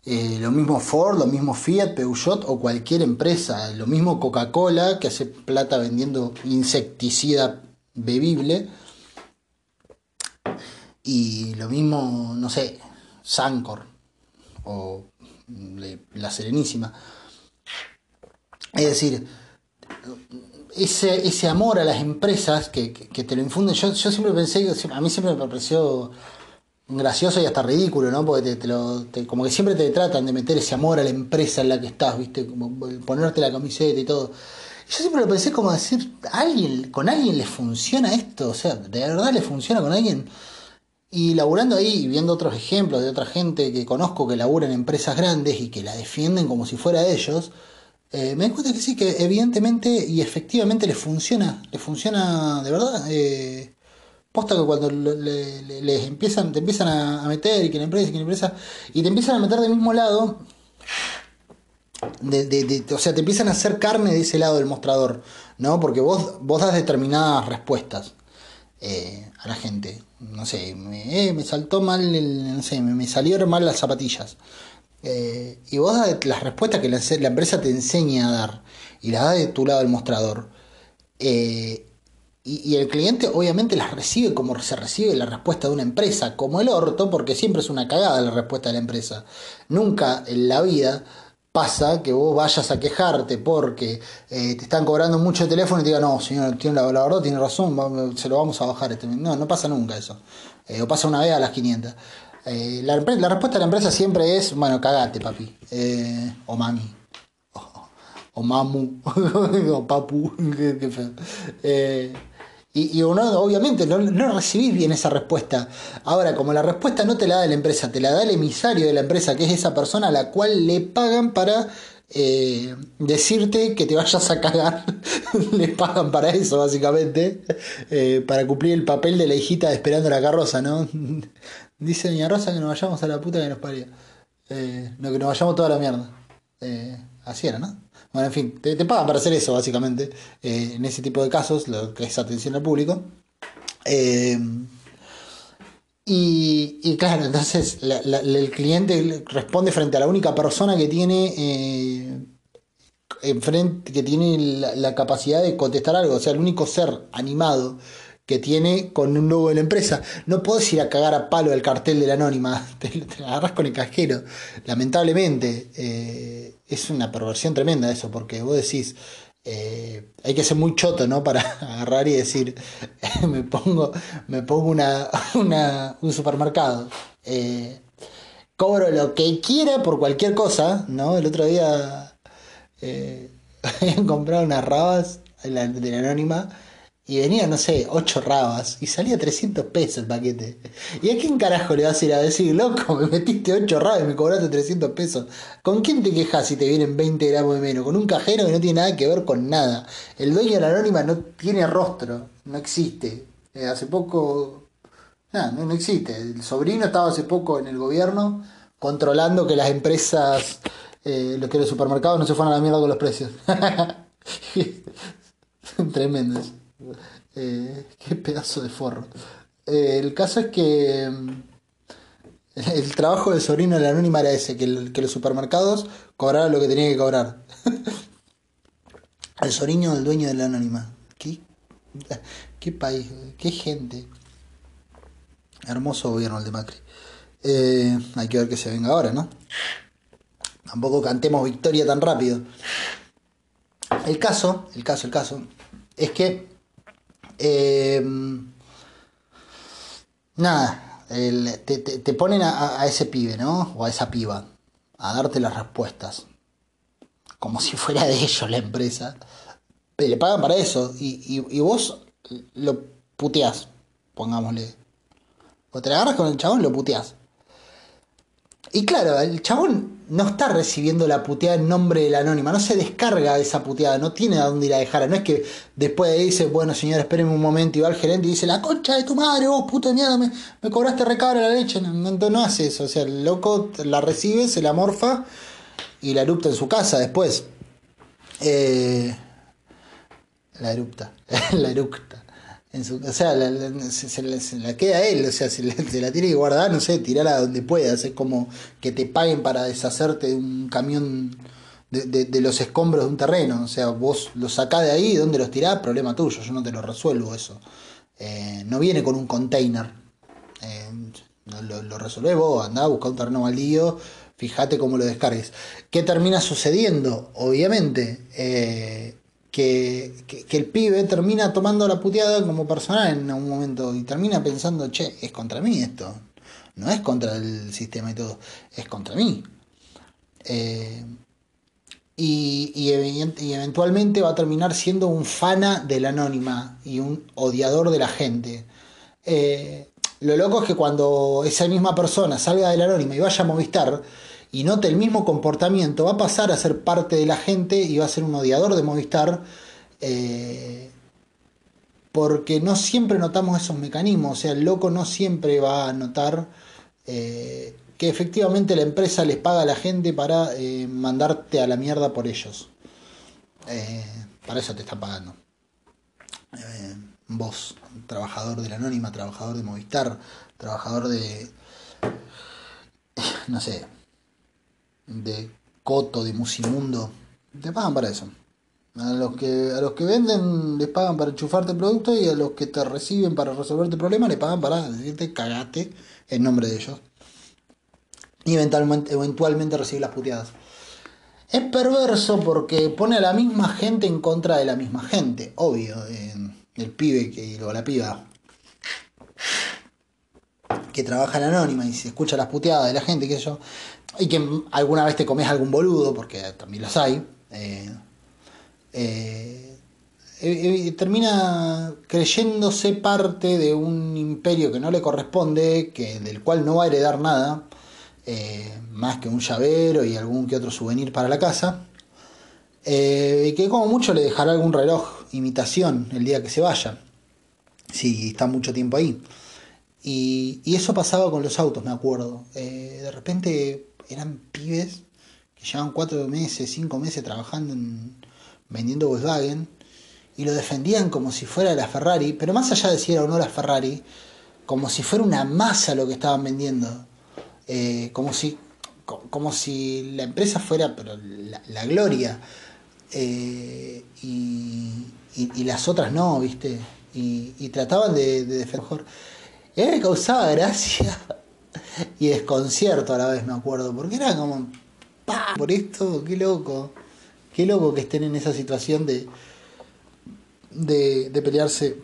Eh, lo mismo Ford, lo mismo Fiat, Peugeot o cualquier empresa. Lo mismo Coca-Cola, que hace plata vendiendo insecticida bebible. Y lo mismo, no sé, Sancor o La Serenísima. Es decir, ese, ese amor a las empresas que, te lo infunden, yo, yo siempre pensé, a mí siempre me pareció gracioso y hasta ridículo, ¿no? Porque te, lo, como que siempre te tratan de meter ese amor a la empresa en la que estás, ¿viste? Como ponerte la camiseta y todo. Yo siempre lo pensé como decir, alguien, con alguien le funciona esto? O sea, ¿de verdad le funciona con alguien? Y laburando ahí viendo otros ejemplos de otra gente que conozco que labura en empresas grandes y que la defienden como si fuera ellos, eh, me doy cuenta que sí, que evidentemente y efectivamente les funciona, les funciona de verdad. Eh, Posta que cuando les empiezan, te empiezan a, meter y que la empresa, y que la empresa, y te empiezan a meter del mismo lado, de, o sea, te empiezan a hacer carne de ese lado del mostrador, ¿no? Porque vos, vos das determinadas respuestas eh, a la gente. No sé, me, eh, saltó mal, no sé, me, salieron mal las zapatillas. Eh, y vos das las respuestas que la, empresa te enseña a dar y las das de tu lado del mostrador. Eh, y, el cliente obviamente las recibe como se recibe la respuesta de una empresa, como el orto, porque siempre es una cagada la respuesta de la empresa. Nunca en la vida pasa que vos vayas a quejarte porque eh, te están cobrando mucho el teléfono y te digan, no, señor, tiene la, verdad tiene razón, se lo vamos a bajar. Este no, no pasa nunca eso. Eh, o pasa una vez a las 500. Eh, la, respuesta de la empresa siempre es, bueno, cagate, papi. o mami. O, mamu. o papu. qué, feo. Y, uno, obviamente, no, no, recibís bien esa respuesta. Ahora, como la respuesta no te la da la empresa, te la da el emisario de la empresa, que es esa persona a la cual le pagan para eh, decirte que te vayas a cagar. le pagan para eso, básicamente. Eh, para cumplir el papel de la hijita esperando la carroza, ¿no? Dice Doña Rosa que nos vayamos a la puta que nos parió. Eh, no, que nos vayamos toda la mierda. así era, ¿no? Bueno, en fin, te, pagan para hacer eso, básicamente, eh, en ese tipo de casos, lo que es atención al público. Eh, y, claro, entonces el cliente responde frente a la única persona que tiene eh, enfrente, que tiene la, capacidad de contestar algo, o sea, el único ser animado que tiene con un logo de la empresa. No puedes ir a cagar a palo el cartel de la anónima, te, te agarras con el casquero. Lamentablemente, eh, es una perversión tremenda eso, porque vos decís, eh, hay que ser muy choto, ¿no? Para agarrar y decir, me pongo, me pongo una, un supermercado. Eh, cobro lo que quiera por cualquier cosa, ¿no? El otro día eh, comprado unas rabas de la anónima y venía, no sé, 8 rabas y salía 300 pesos el paquete. ¿Y a quién carajo le vas a ir a decir, loco, me metiste 8 rabas y me cobraste 300 pesos? ¿Con quién te quejas si te vienen 20 gramos de menos? Con un cajero que no tiene nada que ver con nada. El dueño de la anónima no tiene rostro, no existe. Eh, hace poco. no, no existe. El sobrino estaba hace poco en el gobierno controlando que las empresas, eh, que los supermercados no se fueran a la mierda con los precios. Tremendo eso. Eh, qué pedazo de forro. Eh, el caso es que mm, el trabajo del sobrino de la anónima era ese, que, los supermercados cobraran lo que tenían que cobrar. el sobrino del dueño de la anónima. ¿Qué, qué país, qué gente. Hermoso gobierno el de Macri. Eh, hay que ver que se venga ahora, ¿no? Tampoco cantemos victoria tan rápido. El caso, el caso, el caso, es que Em, nada, te, ponen a, ese pibe, ¿no? O a esa piba, a darte las respuestas. como si fuera de ellos la empresa. Pero le pagan para eso. Y, y, vos lo puteás, pongámosle. O te agarras con el chabón y lo puteás. Y claro, el chabón no está recibiendo la puteada en nombre de la anónima, no se descarga esa puteada, no tiene a dónde ir a dejar. No es que después de dice, bueno señor, espérenme un momento y va al gerente y dice, la concha de tu madre, vos puto de mierda, me, cobraste recabra la leche. No, no, hace eso, o sea, el loco la recibe, se la morfa y la erupta en su casa después. Eh, la erupta, la erupta o sea, se, la queda él, o sea, se, la tiene que guardar, no sé, tirarla donde puedas. Es como que te paguen para deshacerte de un camión de, los escombros de un terreno. O sea, vos los sacás de ahí, ¿dónde los tirás? Problema tuyo, yo no te lo resuelvo eso. Eh, no viene con un container. Eh, lo, lo resolvés vos, andá a buscar un terreno baldío, fíjate cómo lo descargues. ¿Qué termina sucediendo? Obviamente. Eh, que, el pibe termina tomando la puteada como personal en un momento y termina pensando, che, es contra mí esto, no es contra el sistema y todo, es contra mí. Eh, y, y, eventualmente va a terminar siendo un fana del anónima y un odiador de la gente. Eh, lo loco es que cuando esa misma persona salga del anónima y vaya a Movistar, y note el mismo comportamiento, va a pasar a ser parte de la gente y va a ser un odiador de Movistar. Eh, porque no siempre notamos esos mecanismos, o sea, el loco no siempre va a notar eh, que efectivamente la empresa les paga a la gente para eh, mandarte a la mierda por ellos. para eso te está pagando. vos, trabajador de la Anónima, trabajador de Movistar, trabajador de... no sé, de Coto, de Musimundo, te pagan para eso. A los que, a los que venden les pagan para enchufarte el producto y a los que te reciben para resolverte problemas le pagan para decirte cagate en nombre de ellos. Y eventualmente, eventualmente recibir las puteadas. Es perverso porque pone a la misma gente en contra de la misma gente, obvio. el pibe que, o la piba que trabaja en Anónima y se escucha las puteadas de la gente, que yo, y que alguna vez te comes algún boludo, porque también los hay, eh, eh, eh, termina creyéndose parte de un imperio que no le corresponde, que, del cual no va a heredar nada, más que un llavero y algún que otro souvenir para la casa, y que como mucho le dejará algún reloj imitación el día que se vaya, si está mucho tiempo ahí. Y, eso pasaba con los autos, me acuerdo. de repente eran pibes que llevan cuatro meses, cinco meses trabajando en, vendiendo Volkswagen y lo defendían como si fuera la Ferrari, pero más allá de si era o no la Ferrari, como si fuera una masa lo que estaban vendiendo, eh, como, si, como si la empresa fuera pero la, gloria eh, y, las otras no, ¿viste? Y, trataban de, de defender. Y me causaba gracia y desconcierto a la vez, me acuerdo, porque era como, ¡pah! Por esto, qué loco, qué loco que estén en esa situación de, de, pelearse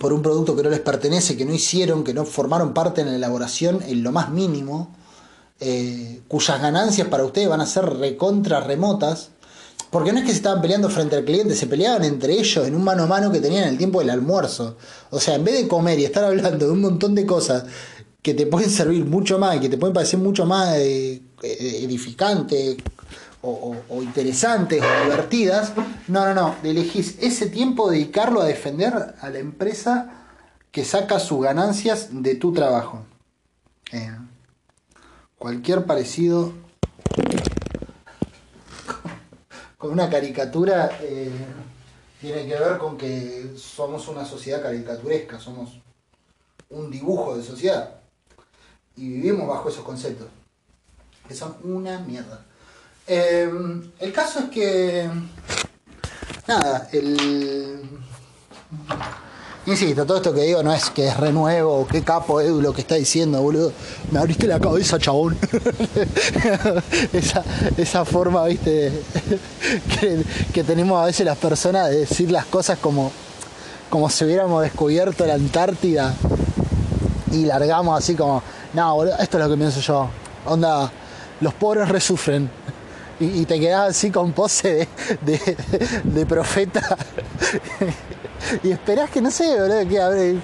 por un producto que no les pertenece, que no hicieron, que no formaron parte en la elaboración en lo más mínimo, eh, cuyas ganancias para ustedes van a ser recontra remotas, porque no es que se estaban peleando frente al cliente, se peleaban entre ellos en un mano a mano que tenían el tiempo del almuerzo. O sea, en vez de comer y estar hablando de un montón de cosas que te pueden servir mucho más, que te pueden parecer mucho más eh, edificantes o, interesantes o divertidas. No, no, no. Elegís ese tiempo dedicarlo a defender a la empresa que saca sus ganancias de tu trabajo. Eh, cualquier parecido con una caricatura eh, tiene que ver con que somos una sociedad caricaturesca, somos un dibujo de sociedad y vivimos bajo esos conceptos, que son una mierda. Em, el caso es que, nada, el... Insisto, todo esto que digo no es que es renuevo, qué capo Edu lo que está diciendo, boludo. Me abriste la cabeza, chabón. esa, forma, viste, que, tenemos a veces las personas de decir las cosas como, como si hubiéramos descubierto la Antártida y largamos así como, no, esto es lo que pienso yo. Onda, los pobres resufren. y, te quedás así con pose de, profeta y esperás que no sé, boludo, que abre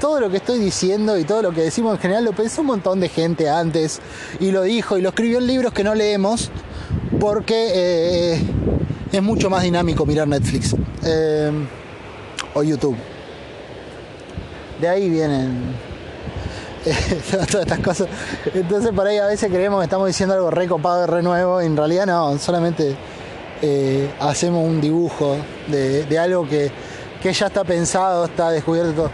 todo lo que estoy diciendo y todo lo que decimos en general lo pensó un montón de gente antes y lo dijo y lo escribió en libros que no leemos porque eh, es mucho más dinámico mirar Netflix eh, o YouTube. De ahí vienen todas estas cosas. Entonces por ahí a veces creemos que estamos diciendo algo re copado, re nuevo, y en realidad no, solamente eh, hacemos un dibujo de, algo que, ya está pensado, está descubierto.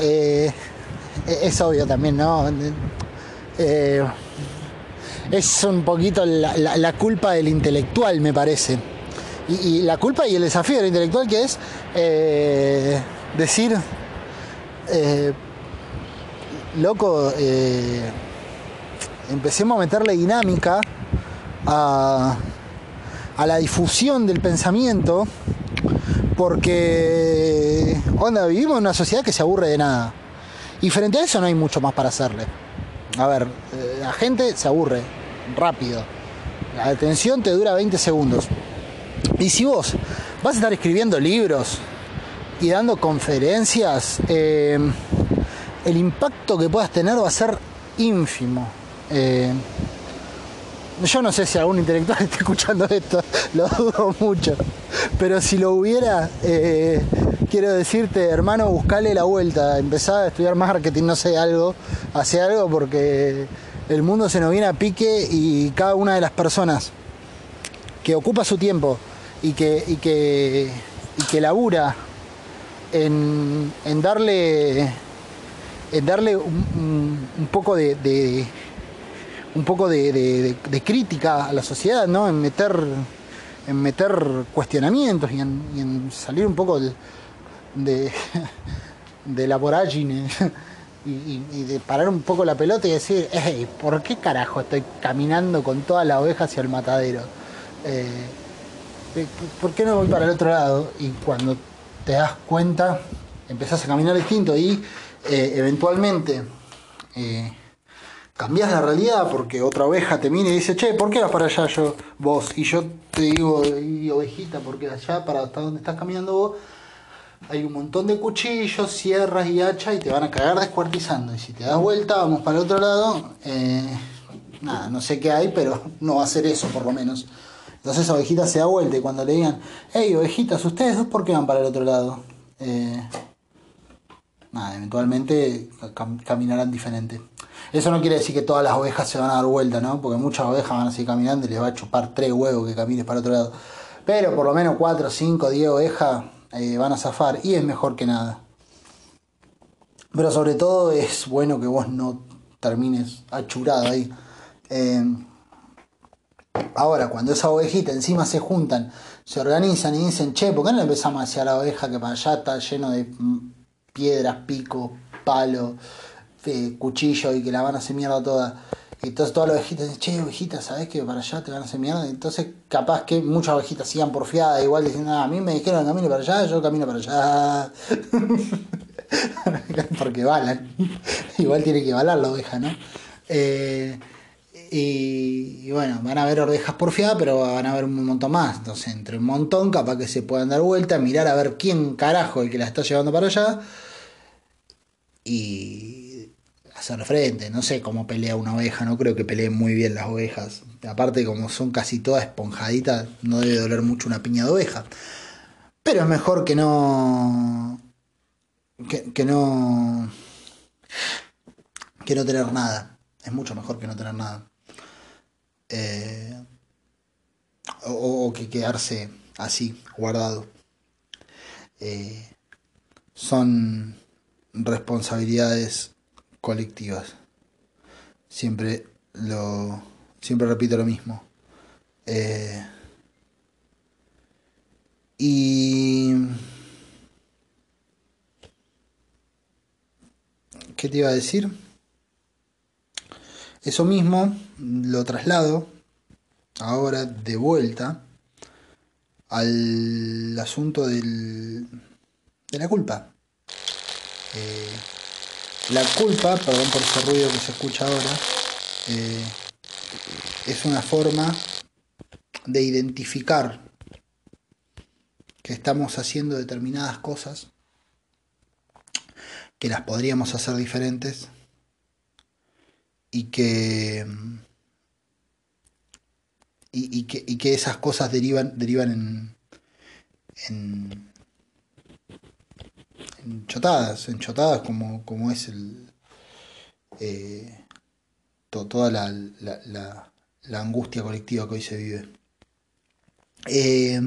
Eh, es obvio también, ¿no? Eh, es un poquito la, culpa del intelectual, me parece. Y, la culpa y el desafío del intelectual que es decir loco, empecemos a meterle dinámica a, la difusión del pensamiento, porque, onda, vivimos en una sociedad que se aburre de nada. Y frente a eso no hay mucho más para hacerle. A ver, eh, la gente se aburre rápido. La atención te dura 20 segundos. Y si vos vas a estar escribiendo libros y dando conferencias, eh, el impacto que puedas tener va a ser ínfimo. Eh, yo no sé si algún intelectual está escuchando esto, lo dudo mucho. Pero si lo hubiera, eh, quiero decirte, hermano, buscale la vuelta, empezá a estudiar marketing, no sé, algo, hace algo porque el mundo se nos viene a pique y cada una de las personas que ocupa su tiempo y que, y que, y que labura en, en darle en darle un, poco de, un poco de, crítica a la sociedad, ¿no? En meter, en meter cuestionamientos y en, salir un poco de, la vorágine y, de parar un poco la pelota y decir, hey, ¿por qué carajo estoy caminando con toda la oveja hacia el matadero? Eh, eh, ¿Por qué no voy para el otro lado? Y cuando te das cuenta, empezás a caminar distinto y eh, eventualmente cambias la realidad porque otra oveja te mira y dice, che, ¿por qué vas para allá yo, vos? Y yo te digo, ovejita, porque allá, para hasta donde estás caminando vos, hay un montón de cuchillos, sierras y hachas y te van a cagar descuartizando. Y si te das vuelta, vamos para el otro lado, eh, nada, no sé qué hay, pero no va a ser eso por lo menos. Entonces ovejita se da vuelta y cuando le digan, hey ovejitas, ¿ustedes dos por qué van para el otro lado? nada, eventualmente caminarán diferente. Eso no quiere decir que todas las ovejas se van a dar vuelta, ¿no? Porque muchas ovejas van a seguir caminando y les va a chupar tres huevos que camines para otro lado. Pero por lo menos cuatro, cinco, diez ovejas eh, van a zafar y es mejor que nada. Pero sobre todo es bueno que vos no termines achurado ahí. Eh, ahora, cuando esa ovejita encima se juntan, se organizan y dicen, che, ¿por qué no empezamos hacia la oveja que para allá está lleno de piedras, pico, palo, eh, cuchillo y que la van a hacer mierda toda. Y entonces todas las ovejitas dicen, che, ovejitas, ¿sabes que para allá te van a hacer mierda? Entonces capaz que muchas ovejitas sigan porfiadas, igual diciendo, ah, a mí me dijeron camino para allá, yo camino para allá. Porque balan. igual tiene que balar la oveja, ¿no? Eh, y, bueno, van a haber ovejas porfiadas, pero van a haber un montón más. Entonces, entre un montón, capaz que se puedan dar vuelta, mirar a ver quién carajo el que la está llevando para allá y hacer frente. No sé cómo pelea una oveja, no creo que peleen muy bien las ovejas. Aparte, como son casi todas esponjaditas, no debe doler mucho una piña de oveja. Pero es mejor que no. que, no. que no tener nada. Es mucho mejor que no tener nada. Eh, o, que quedarse así, guardado. Eh, son responsabilidades colectivas. Siempre lo. Siempre repito lo mismo. Eh, y. ¿Qué te iba a decir? Eso mismo lo traslado ahora de vuelta al asunto del, de la culpa. Eh, la culpa, perdón por ese ruido que se escucha ahora, eh, es una forma de identificar que estamos haciendo determinadas cosas, que las podríamos hacer diferentes y que, y, que, esas cosas derivan, derivan en, en chotadas, en chotadas como, como es el, eh, toda la, la, la, angustia colectiva que hoy se vive. Eh,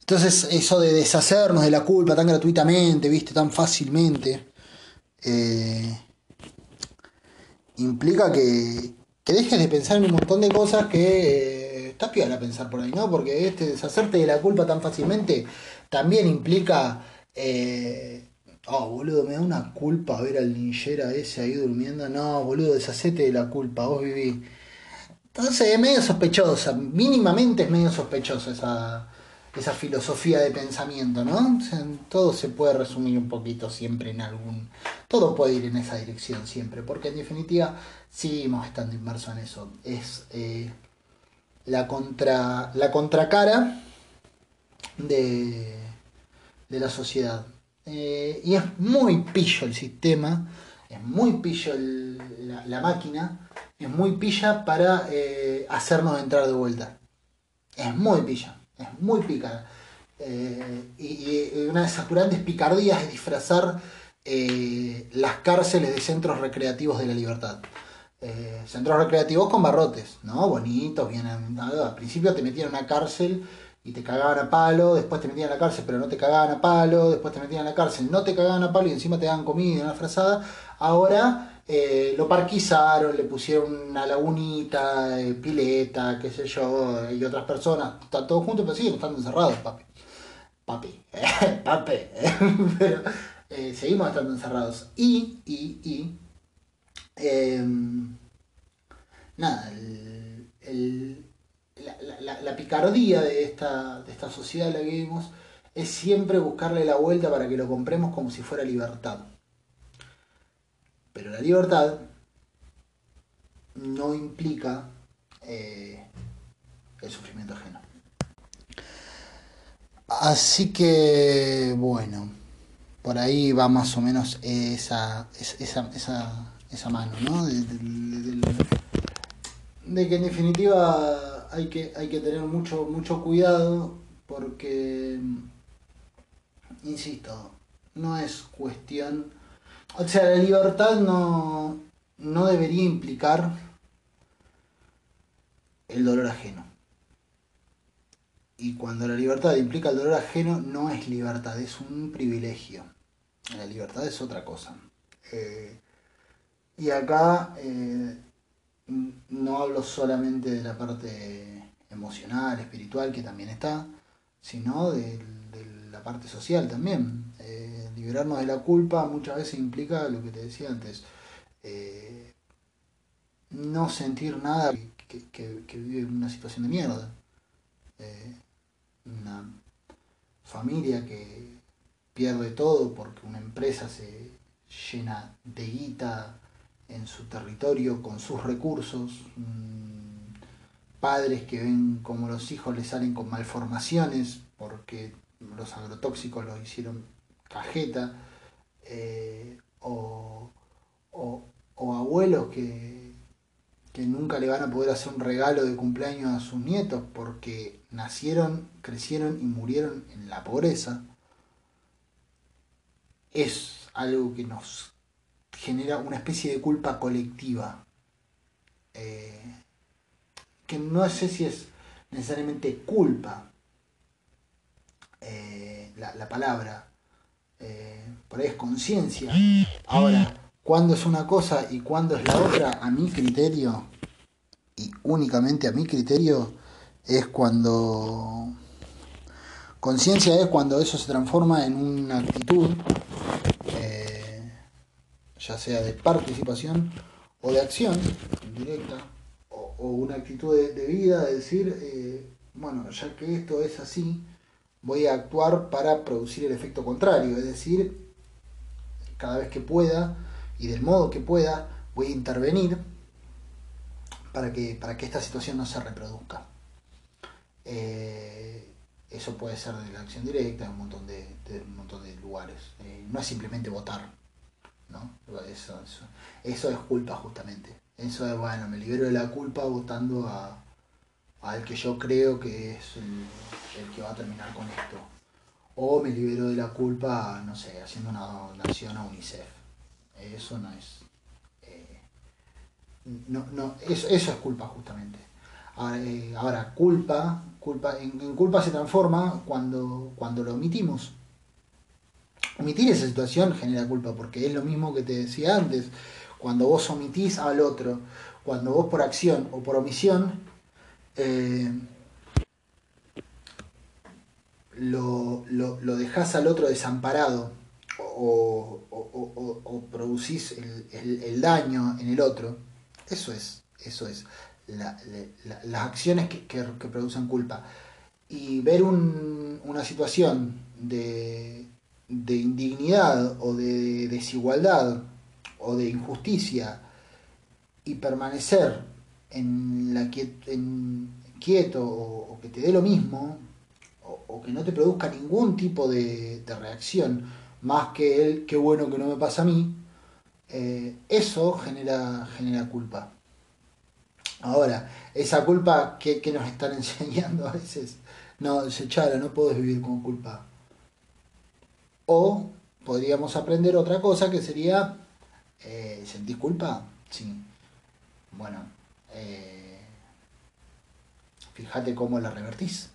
entonces, eso de deshacernos de la culpa tan gratuitamente, viste, tan fácilmente, eh, implica que, que, dejes de pensar en un montón de cosas que eh, está piola pensar por ahí, ¿no? Porque este deshacerte de la culpa tan fácilmente también implica. Eh, oh, boludo, me da una culpa ver al ninjera ese ahí durmiendo. No, boludo, deshacete de la culpa, vos viví. Entonces es medio sospechosa, mínimamente es medio sospechosa esa, esa filosofía de pensamiento, ¿no? todo se puede resumir un poquito siempre en algún... Todo puede ir en esa dirección siempre, porque en definitiva seguimos estando inmersos en eso. Es eh, la, contra, la contracara de, de la sociedad. Eh, y es muy pillo el sistema, es muy pillo la, máquina, es muy pilla para eh, hacernos entrar de vuelta. Es muy pilla es muy pícara. Eh, y, una de esas grandes picardías es disfrazar las cárceles de centros recreativos de la libertad. Centros recreativos con barrotes, ¿no? Bonitos, bien. Al principio te metían una cárcel y te cagaban a palo, después te metían en la cárcel pero no te cagaban a palo, después te metían en la cárcel, no te cagaban a palo y encima te daban comida y una frazada. Ahora eh, lo parquizaron, le pusieron una lagunita, eh, pileta, qué sé yo, y otras personas, están todos juntos, pero siguen estando encerrados, papi. Papi, papi, pero eh, seguimos estando encerrados. Y, y, y, em, nada, la, picardía de esta, de esta sociedad en la que vivimos es siempre buscarle la vuelta para que lo compremos como si fuera libertad. Pero la libertad no implica eh, el sufrimiento ajeno. Así que, bueno, por ahí va más o menos esa, esa, esa, esa mano, ¿no? De, que en definitiva hay que, hay que tener mucho, mucho cuidado porque, insisto, no es cuestión o sea, la libertad no, no debería implicar el dolor ajeno. Y cuando la libertad implica el dolor ajeno, no es libertad, es un privilegio. La libertad es otra cosa. Eh, y acá eh, no hablo solamente de la parte emocional, espiritual, que también está, sino de, la parte social también liberarnos de la culpa muchas veces implica lo que te decía antes, eh, no sentir nada que, vive en una situación de mierda. Eh, una familia que pierde todo porque una empresa se llena de guita en su territorio con sus recursos, mm, padres que ven como los hijos les salen con malformaciones porque los agrotóxicos los hicieron cajeta, eh, o, abuelos que, que nunca le van a poder hacer un regalo de cumpleaños a sus nietos porque nacieron, crecieron y murieron en la pobreza, es algo que nos genera una especie de culpa colectiva. Eh, que no sé si es necesariamente culpa eh, la, palabra, eh, por ahí es conciencia. Ahora, cuándo es una cosa y cuándo es la otra, a mi criterio, y únicamente a mi criterio, es cuando... Conciencia es cuando eso se transforma en una actitud, ya sea de participación o de acción directa, o, una actitud de, vida, de decir, eh, bueno, ya que esto es así, voy a actuar para producir el efecto contrario, es decir, cada vez que pueda y del modo que pueda, voy a intervenir para que, para que esta situación no se reproduzca. Eh, eso puede ser de la acción directa en un montón de, un montón de lugares. Eh, no es simplemente votar, ¿no? Eso, eso, es culpa justamente. Eso es, bueno, me libero de la culpa votando a, al que yo creo que es el, que va a terminar con esto. O me libero de la culpa, no sé, haciendo una donación a UNICEF. Eso no es. Eh, no, no, eso, eso es culpa justamente. Eh, ahora, culpa, culpa en, culpa se transforma cuando, cuando lo omitimos. Omitir esa situación genera culpa, porque es lo mismo que te decía antes. Cuando vos omitís al otro, cuando vos por acción o por omisión eh, lo, lo, dejás al otro desamparado o, producís el, daño en el otro, eso es, eso es las acciones que, producen culpa. Y ver una situación de, indignidad o de desigualdad o de injusticia y permanecer en la en quieto o, que te dé lo mismo o, que no te produzca ningún tipo de, reacción más que el qué bueno que no me pasa a mí, eh, eso genera, genera culpa. Ahora, esa culpa que, nos están enseñando a veces, no, se chala, no puedes vivir con culpa. O podríamos aprender otra cosa que sería, eh, ¿sentís culpa? Sí. Bueno, eh, fíjate cómo la revertís.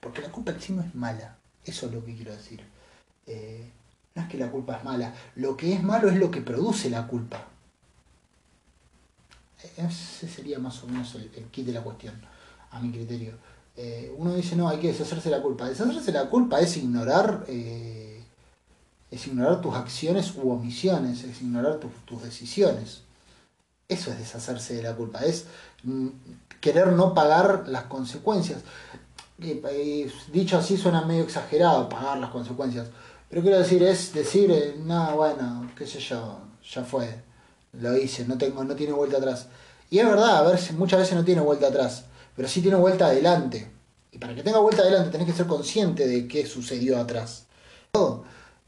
Porque la culpa en sí no es mala. Eso es lo que quiero decir. Eh, no es que la culpa es mala. Lo que es malo es lo que produce la culpa. Ese sería más o menos el, kit de la cuestión, a mi criterio. Eh, uno dice, no, hay que deshacerse la culpa. Deshacerse la culpa es ignorar, eh, es ignorar tus acciones u omisiones, es ignorar tus decisiones. Eso es deshacerse de la culpa, es mm, querer no pagar las consecuencias. dicho así suena medio exagerado, pagar las consecuencias. Pero quiero decir, es decir, eh, nada, bueno, qué sé yo, ya fue lo hice, no, tengo, no tiene vuelta atrás. Y es verdad, a ver, muchas veces no tiene vuelta atrás, pero sí tiene vuelta adelante. Y para que tenga vuelta adelante tenés que ser consciente de qué sucedió atrás.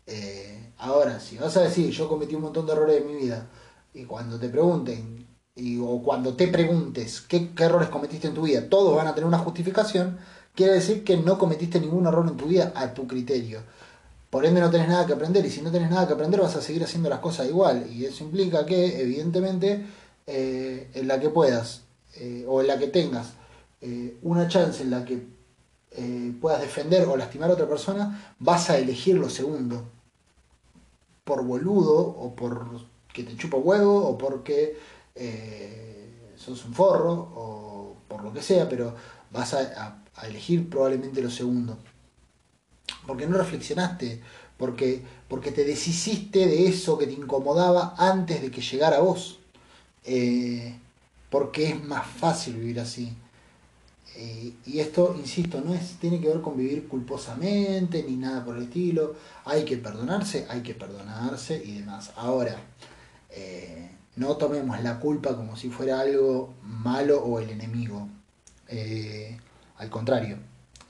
Eh, ahora, si vas a decir, yo cometí un montón de errores en mi vida, y cuando te pregunten, y, o cuando te preguntes qué, errores cometiste en tu vida, todos van a tener una justificación, quiere decir que no cometiste ningún error en tu vida a tu criterio. Por ende no tenés nada que aprender y si no tenés nada que aprender vas a seguir haciendo las cosas igual. Y eso implica que, evidentemente, eh, en la que puedas eh, o en la que tengas eh, una chance en la que puedas defender o lastimar a otra persona, vas a elegir lo segundo. Por boludo o por que te chupa huevo o porque sos un forro o por lo que sea, pero vas a elegir probablemente lo segundo porque no reflexionaste, porque, porque te deshiciste de eso que te incomodaba antes de que llegara a vos. Eh, porque es más fácil vivir así. Eh, y esto, insisto, no es, tiene que ver con vivir culposamente ni nada por el estilo. Hay que perdonarse, hay que perdonarse y demás. Ahora, eh, no tomemos la culpa como si fuera algo malo o el enemigo. al contrario,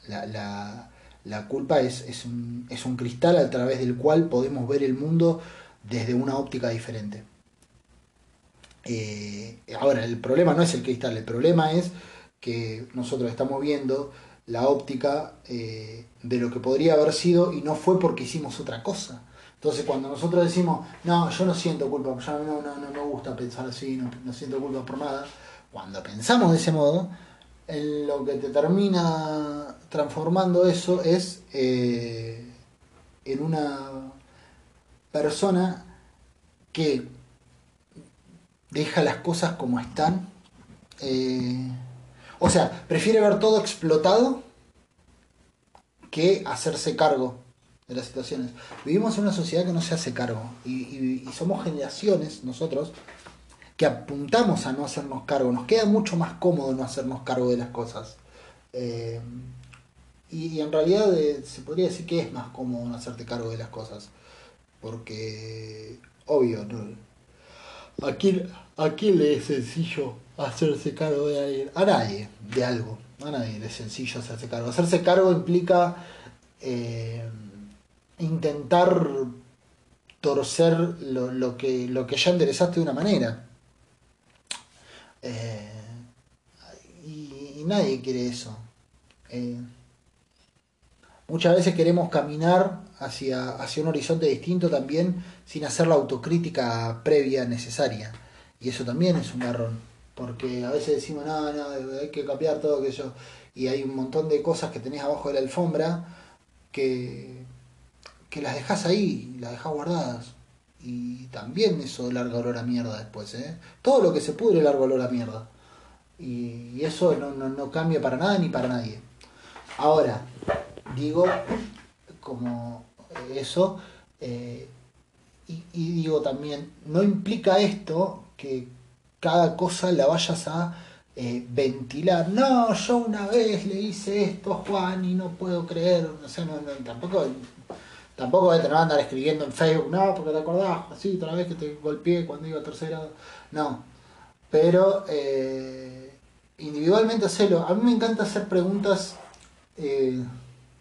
la, la culpa es, es, un, es un cristal a través del cual podemos ver el mundo desde una óptica diferente. Eh, ahora, el problema no es el cristal, el problema es que nosotros estamos viendo la óptica eh, de lo que podría haber sido y no fue porque hicimos otra cosa. Entonces cuando nosotros decimos, no, yo no siento culpa, no, no, no me gusta pensar así, no, no siento culpa por nada, cuando pensamos de ese modo, lo que te termina transformando eso es eh, en una persona que deja las cosas como están. Eh, o sea, prefiere ver todo explotado que hacerse cargo de las situaciones. Vivimos en una sociedad que no se hace cargo y somos generaciones, nosotros, que apuntamos a no hacernos cargo. Nos queda mucho más cómodo no hacernos cargo de las cosas. Eh, y, en realidad eh, se podría decir que es más cómodo no hacerte cargo de las cosas. Porque, obvio, ¿A quién, ¿A quién le es sencillo hacerse cargo de alguien? A nadie, de algo. A nadie es sencillo hacerse cargo. Hacerse cargo implica eh, intentar torcer lo, que, lo que ya enderezaste de una manera. Eh, y, nadie quiere eso. Eh, muchas veces queremos caminar hacia, hacia un horizonte distinto también sin hacer la autocrítica previa necesaria. Y eso también es un error. Porque a veces decimos, no, no, hay que cambiar todo eso. Y hay un montón de cosas que tenés abajo de la alfombra que, que las dejas ahí, las dejas guardadas. Y también eso larga olor a mierda después, ¿eh? Todo lo que se pudre larga olor a mierda. Y, eso no, no, cambia para nada ni para nadie. Ahora, digo como eso, eh, y, digo también, no implica esto que cada cosa la vayas a eh, ventilar. No, yo una vez le hice esto a Juan y no puedo creer, o sea, no, tampoco Tampoco te a andar escribiendo en Facebook, no, porque te acordás, así, otra vez que te golpeé cuando iba a tercer grado. No. Pero eh, individualmente hacerlo. A mí me encanta hacer preguntas. Eh,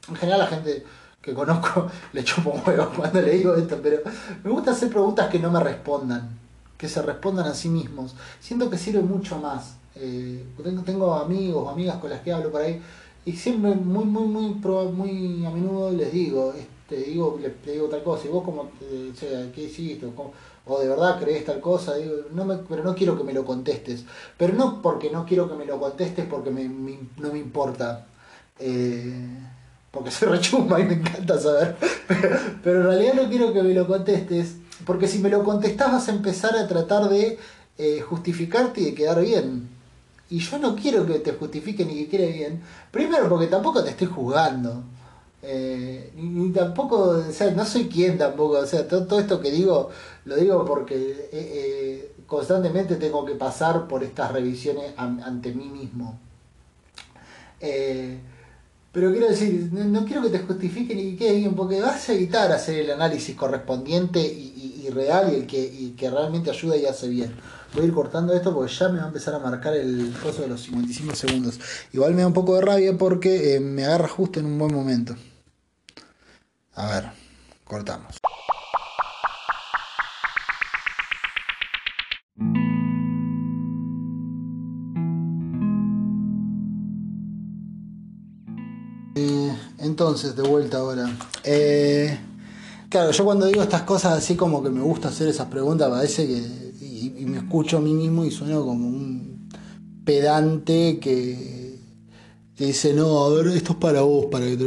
en general, la gente que conozco le chupo un huevo cuando le digo esto, pero me gusta hacer preguntas que no me respondan, que se respondan a sí mismos. Siento que sirve mucho más. Eh, tengo, tengo amigos amigas con las que hablo por ahí y siempre muy, muy, muy, muy a menudo les digo, te digo, le, digo tal cosa, y vos como, o sea, ¿qué hiciste? O, de verdad crees tal cosa, digo, no me, pero no quiero que me lo contestes. Pero no porque no quiero que me lo contestes porque me, no me importa. Eh, porque soy rechumba y me encanta saber. Pero, en realidad no quiero que me lo contestes. Porque si me lo contestás vas a empezar a tratar de eh, justificarte y de quedar bien. Y yo no quiero que te justifique ni que quede bien. Primero porque tampoco te estoy juzgando. Eh, y, tampoco, o sea, no soy quien tampoco, o sea, todo, esto que digo, lo digo porque eh, constantemente tengo que pasar por estas revisiones ante mí mismo. pero quiero decir, no, quiero que te justifique ni que quede bien, porque vas a evitar hacer el análisis correspondiente y, real y el que, que realmente ayuda y hace bien. Voy a ir cortando esto porque ya me va a empezar a marcar el coso de los 55 segundos. Igual me da un poco de rabia porque me agarra justo en un buen momento. A ver, cortamos. Eh, entonces, de vuelta ahora. Eh, claro, yo cuando digo estas cosas así como que me gusta hacer esas preguntas, parece que. Y, me escucho a mí mismo y sueno como un pedante que, que dice: No, a ver, esto es para vos, para que te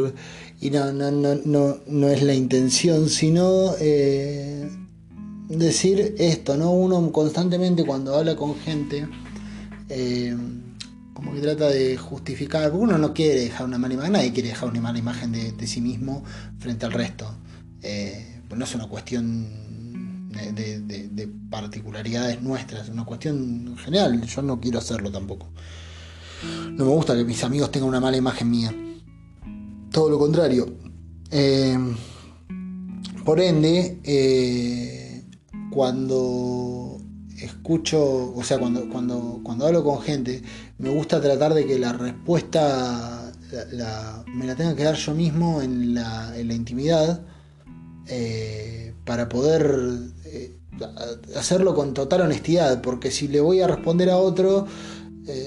y no, no, no, no, no es la intención, sino eh, decir esto, ¿no? Uno constantemente cuando habla con gente, eh, como que trata de justificar, uno no quiere dejar una mala imagen, nadie quiere dejar una mala imagen de, sí mismo frente al resto. Eh, pues no es una cuestión de, de, particularidades nuestras, es una cuestión general, yo no quiero hacerlo tampoco. No me gusta que mis amigos tengan una mala imagen mía todo lo contrario. Eh, por ende, eh, cuando escucho, o sea, cuando, cuando, cuando hablo con gente, me gusta tratar de que la respuesta me la tenga que dar yo mismo en la, intimidad eh, para poder hacerlo con total honestidad, porque si le voy a responder a otro,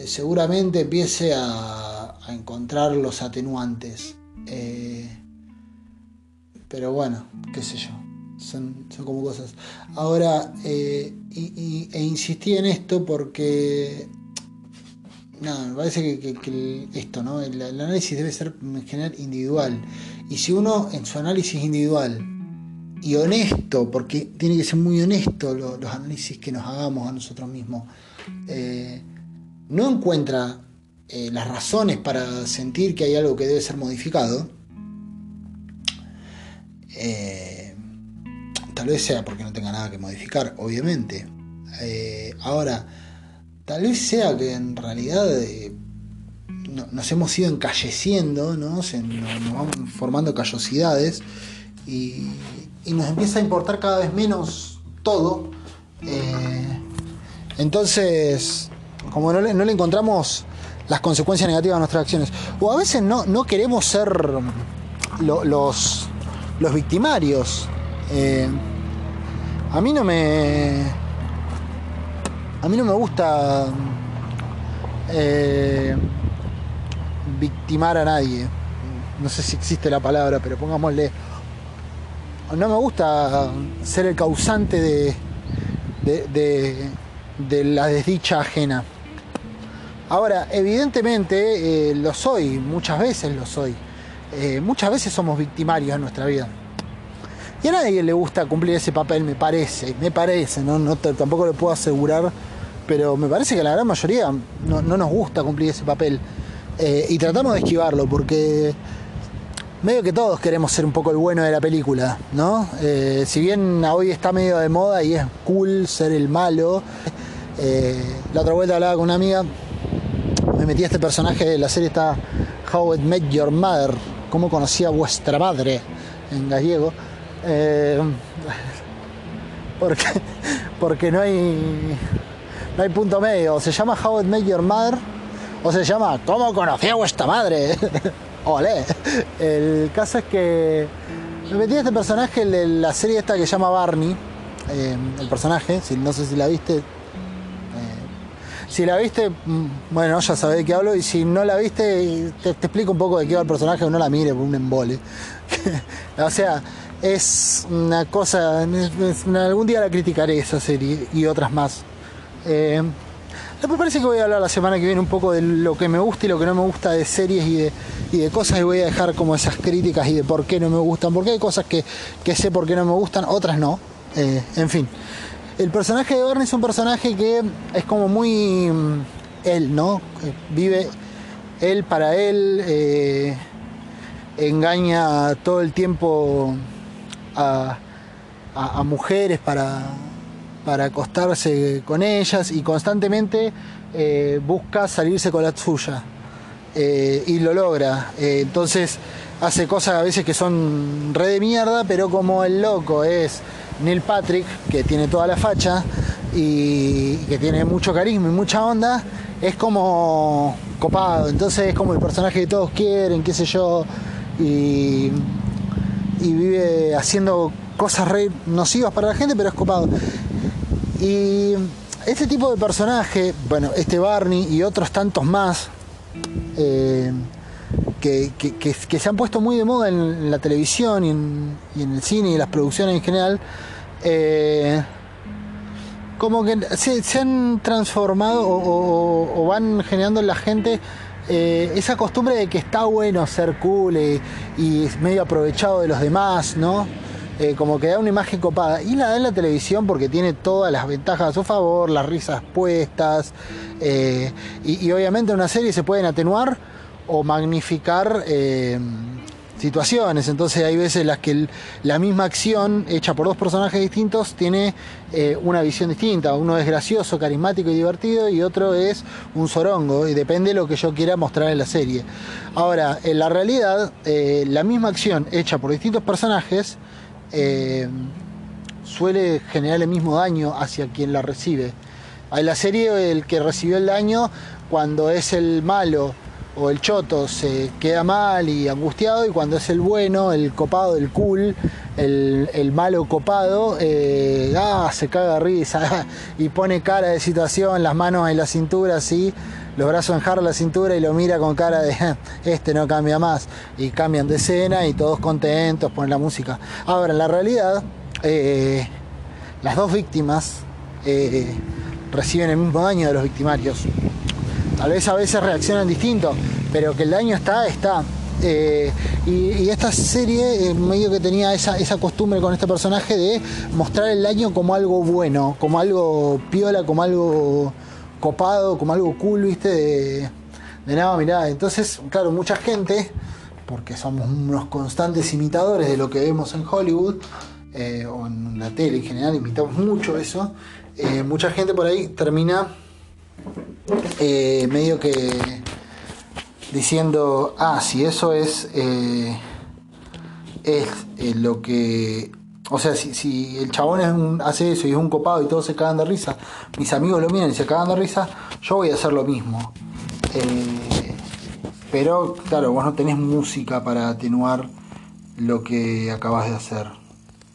seguramente empiece a encontrar los atenuantes. Eh, pero bueno, qué sé yo. Son, como cosas. Ahora, eh, e insistí en esto porque. Nada, me parece que, esto, ¿no? El, análisis debe ser en general individual. Y si uno en su análisis individual y honesto, porque tiene que ser muy honesto los análisis que nos hagamos a nosotros mismos, eh, no encuentra eh, las razones para sentir que hay algo que debe ser modificado, eh, tal vez sea porque no tenga nada que modificar, obviamente. Ahora, tal vez sea que en realidad nos hemos ido encalleciendo, ¿no? nos, vamos formando callosidades y, nos empieza a importar cada vez menos todo. Entonces, como no le, encontramos las consecuencias negativas a nuestras acciones, o a veces no, no queremos ser lo- los, los victimarios. Eh, a mí no me. A mí no me gusta eh, victimar a nadie. No sé si existe la palabra, pero pongámosle. No me gusta ser el causante de, de, la desdicha ajena. Ahora, evidentemente eh, lo soy, muchas veces lo soy. Eh, muchas veces somos victimarios en nuestra vida. Y a nadie le gusta cumplir ese papel, me parece, me parece, no, tampoco lo puedo asegurar, pero me parece que la gran mayoría no, no nos gusta cumplir ese papel. Eh, y tratamos de esquivarlo, porque medio que todos queremos ser un poco el bueno de la película, ¿no? Eh, si bien hoy está medio de moda y es cool ser el malo, eh, la otra vuelta hablaba con una amiga, me metí a este personaje de la serie está How It Met Your Mother, cómo conocía vuestra madre en gallego. Eh, porque, porque no hay no hay punto medio. Se llama How It Met Your Mother o se llama ¿Cómo conocí a vuestra madre? Ole. El caso es que me metí a este personaje de la serie esta que llama Barney. eh, el personaje, si, no sé si la viste. eh, si la viste, mm, bueno, ya sabés de qué hablo. Y si no la viste, te, te explico un poco de qué va el personaje, no la mire por un embole. o sea, es una cosa. algún día la criticaré esa serie y otras más. Eh, me parece que voy a hablar la semana que viene un poco de lo que me gusta y lo que no me gusta de series y de, y de cosas y voy a dejar como esas críticas y de por qué no me gustan, porque hay cosas que, que sé por qué no me gustan, otras no. Eh, en fin, el personaje de Barney es un personaje que es como muy mm, él, ¿no? Eh, Vive él para él, eh, engaña todo el tiempo a mujeres para, para acostarse con ellas y constantemente eh, busca salirse con la suya eh, y lo logra. Eh, entonces hace cosas a veces que son re de mierda, pero como el loco es Neil Patrick, que tiene toda la facha y que tiene mucho carisma y mucha onda, es como copado. Entonces es como el personaje que todos quieren, qué sé yo, y, y vive haciendo cosas re nocivas para la gente, pero es copado. Y este tipo de personaje, bueno, este Barney y otros tantos más, eh, que, que- se han puesto muy de moda en la televisión y en, y el cine y en las producciones en general, eh, como que se, han transformado o, van generando en la gente eh, esa costumbre de que está bueno ser cool eh, y medio aprovechado de los demás, ¿no? Eh, como que da una imagen copada. Y la da en la televisión porque tiene todas las ventajas a su favor, las risas puestas. eh, y, obviamente en una serie se pueden atenuar o magnificar eh, situaciones. Entonces hay veces las que la misma acción hecha por dos personajes distintos tiene una visión distinta. Uno es gracioso, carismático y divertido y otro es un sorongo. Y depende de lo que yo quiera mostrar en la serie. Ahora, en la realidad, la misma acción hecha por distintos personajes eh, suele generar el mismo daño hacia quien la recibe. En la serie el que recibió el daño cuando es el malo o el choto se queda mal y angustiado y cuando es el bueno, el copado, el cool, el, el malo copado, eh, ah, se caga risa y pone cara de situación, las manos en la cintura así, los brazos en jarra la cintura y lo mira con cara de este no cambia más y cambian de escena y todos contentos, ponen la música. Ahora, en la realidad, eh, las dos víctimas eh, reciben el mismo daño de los victimarios. Tal vez a veces reaccionan distinto, pero que el daño está, está. Eh, y, esta serie medio que tenía esa, esa costumbre con este personaje de mostrar el daño como algo bueno, como algo piola, como algo copado, como algo cool, viste, de, nada, mirá. Entonces, claro, mucha gente, porque somos unos constantes imitadores de lo que vemos en Hollywood, eh, o en la tele en general, imitamos mucho eso, eh, mucha gente por ahí termina eh, medio que diciendo, ah, si eso es, es lo que o sea, si, el chabón hace eso y es un copado y todos se cagan de risa, mis amigos lo miran y se cagan de risa, yo voy a hacer lo mismo. Eh, pero, claro, vos no tenés música para atenuar lo que acabas de hacer.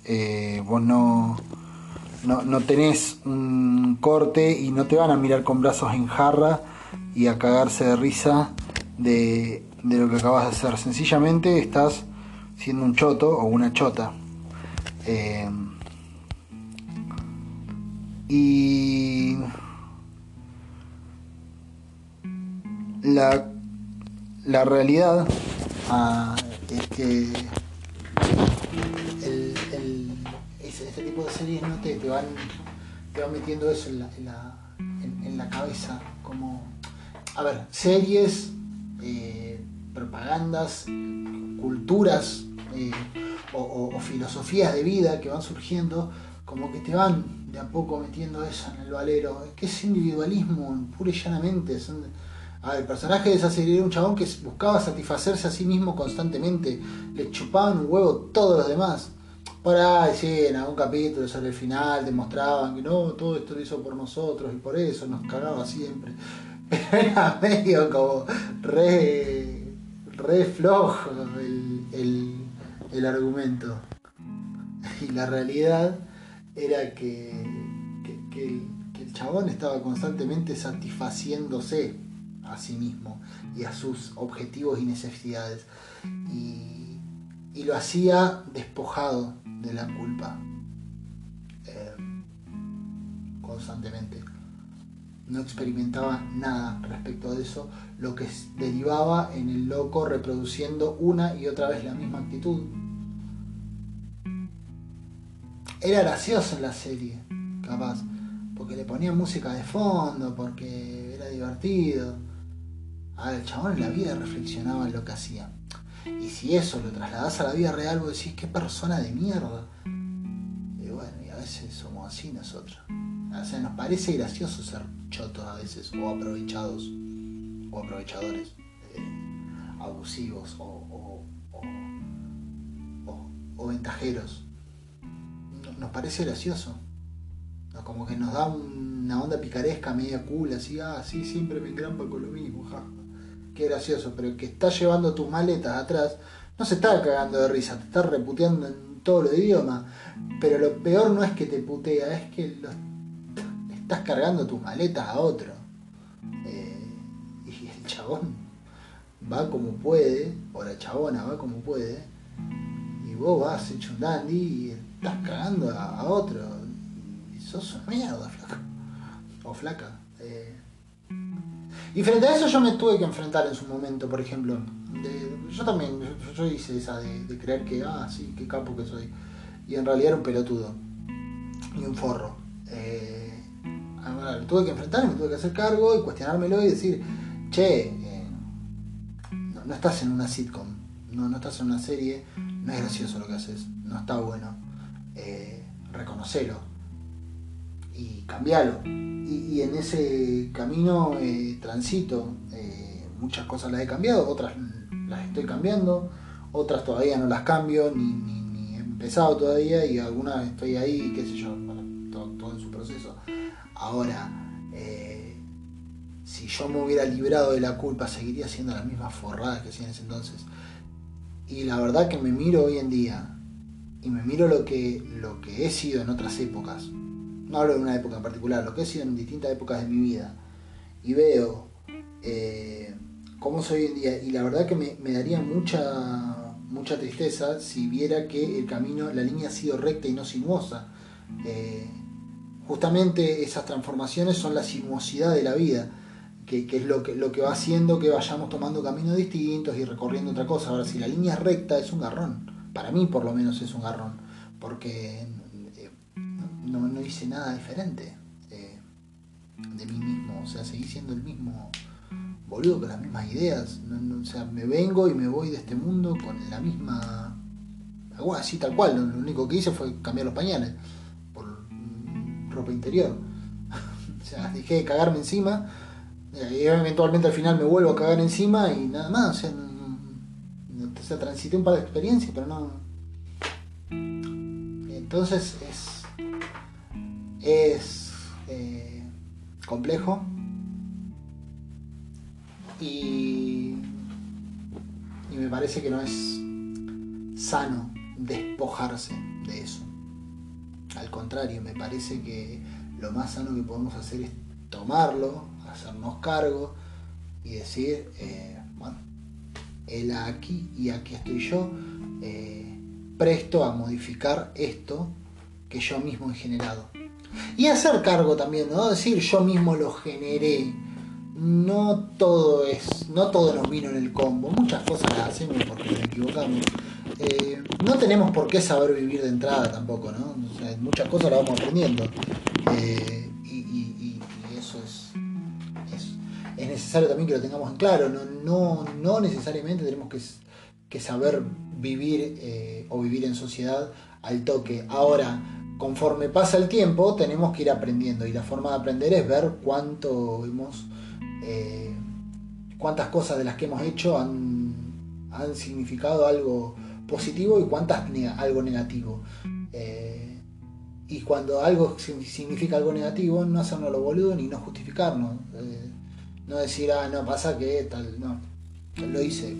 Eh, vos no, no, tenés un corte y no te van a mirar con brazos en jarra y a cagarse de risa de lo que acabas de hacer. Sencillamente estás siendo un choto o una chota. Eh, y la, la realidad ah, es que el, este tipo de series ¿no? te, te, van, te van metiendo eso en la, en la, en, la cabeza. Como, a ver, series, eh, propagandas, culturas. Eh, o, filosofías de vida que van surgiendo, como que te van de a poco metiendo eso en el valero. que es individualismo, pura y llanamente. el personaje de esa serie era un chabón que buscaba satisfacerse a sí mismo constantemente. Le chupaban un huevo todos los demás. Por ahí, sí, en algún capítulo sobre el final demostraban que no, todo esto lo hizo por nosotros y por eso nos cagaba siempre. Pero era medio como re, re flojo el el argumento. Y la realidad era que, el, chabón estaba constantemente satisfaciéndose a sí mismo y a sus objetivos y necesidades. Y, lo hacía despojado de la culpa. Eh, constantemente. No experimentaba nada respecto de eso, lo que derivaba en el loco reproduciendo una y otra vez la misma actitud era gracioso en la serie, capaz, porque le ponían música de fondo, porque era divertido. A ver, el chabón en la vida reflexionaba en lo que hacía. Y si eso lo trasladás a la vida real, vos decís, qué persona de mierda. Y bueno, y a veces somos así nosotros. O sea, nos parece gracioso ser chotos a veces, o aprovechados, o aprovechadores, eh, abusivos, o, o ventajeros nos parece gracioso. Como que nos da una onda picaresca, media cool, así, ah, sí, siempre me engrampa con lo mismo, ja. Qué gracioso, pero el que está llevando tus maletas atrás no se está cagando de risa, te está reputeando en todos los idiomas. Pero lo peor no es que te putea, es que estás cargando tus maletas a otro. Eh, y el chabón va como puede, o la chabona va como puede, y vos vas hecho un dandy y estás cagando a, otro. Y sos una mierda, flaca. O flaca. Eh. Y frente a eso yo me tuve que enfrentar en su momento, por ejemplo. yo también, yo, hice esa de, creer que, ah, sí, qué capo que soy. Y en realidad era un pelotudo. Y un forro. Eh, tuve que enfrentar, me tuve que hacer cargo y cuestionármelo y decir, che, eh, no, estás en una sitcom, no, no estás en una serie, no es gracioso lo que haces, no está bueno eh, reconocerlo y cambiarlo. Y, en ese camino eh, transito, eh, muchas cosas las he cambiado, otras las estoy cambiando, otras todavía no las cambio, ni, he empezado todavía, y algunas estoy ahí, qué sé yo, todo, en su proceso. Ahora, si yo me hubiera librado de la culpa, seguiría haciendo las mismas forradas que hacía en ese entonces. Y la verdad que me miro hoy en día y me miro lo que, lo que he sido en otras épocas, no hablo de una época en particular, lo que he sido en distintas épocas de mi vida, y veo eh, cómo soy hoy en día, y la verdad que me, daría mucha, mucha tristeza si viera que el camino, la línea ha sido recta y no sinuosa. Eh, justamente esas transformaciones son la sinuosidad de la vida. Que, es lo que, lo que va haciendo que vayamos tomando caminos distintos y recorriendo otra cosa. Ahora, si la línea es recta, es un garrón para mí por lo menos es un garrón, porque eh, no, hice nada diferente eh, de mí mismo, o sea, seguí siendo el mismo boludo con las mismas ideas, o sea, me vengo y me voy de este mundo con la misma, así tal cual, lo, único que hice fue cambiar los pañales ropa interior, o sea, dejé de cagarme encima, y eventualmente al final me vuelvo a cagar encima y nada más, o sea, transité un par de experiencias, pero no. entonces es, es eh, complejo y, y me parece que no es sano despojarse de eso. Al contrario, me parece que lo más sano que podemos hacer es tomarlo, hacernos cargo y decir, eh, bueno, él aquí y aquí estoy yo, eh, presto a modificar esto que yo mismo he generado. Y hacer cargo también, ¿no? Decir yo mismo lo generé. No todo es, no todo nos vino en el combo. Muchas cosas las hacemos porque nos equivocamos. Eh, no tenemos por qué saber vivir de entrada tampoco, ¿no? muchas cosas las vamos aprendiendo. Eh, y, eso es, es, necesario también que lo tengamos en claro. No, no, necesariamente tenemos que, saber vivir eh, o vivir en sociedad al toque. Ahora, conforme pasa el tiempo, tenemos que ir aprendiendo. Y la forma de aprender es ver cuánto hemos. cuántas cosas de las que hemos hecho han, han significado algo positivo y cuántas algo negativo. Eh, y cuando algo significa algo negativo, no hacernos lo boludo ni no justificarnos. Eh, no decir, ah, no, pasa que tal, no. Lo hice,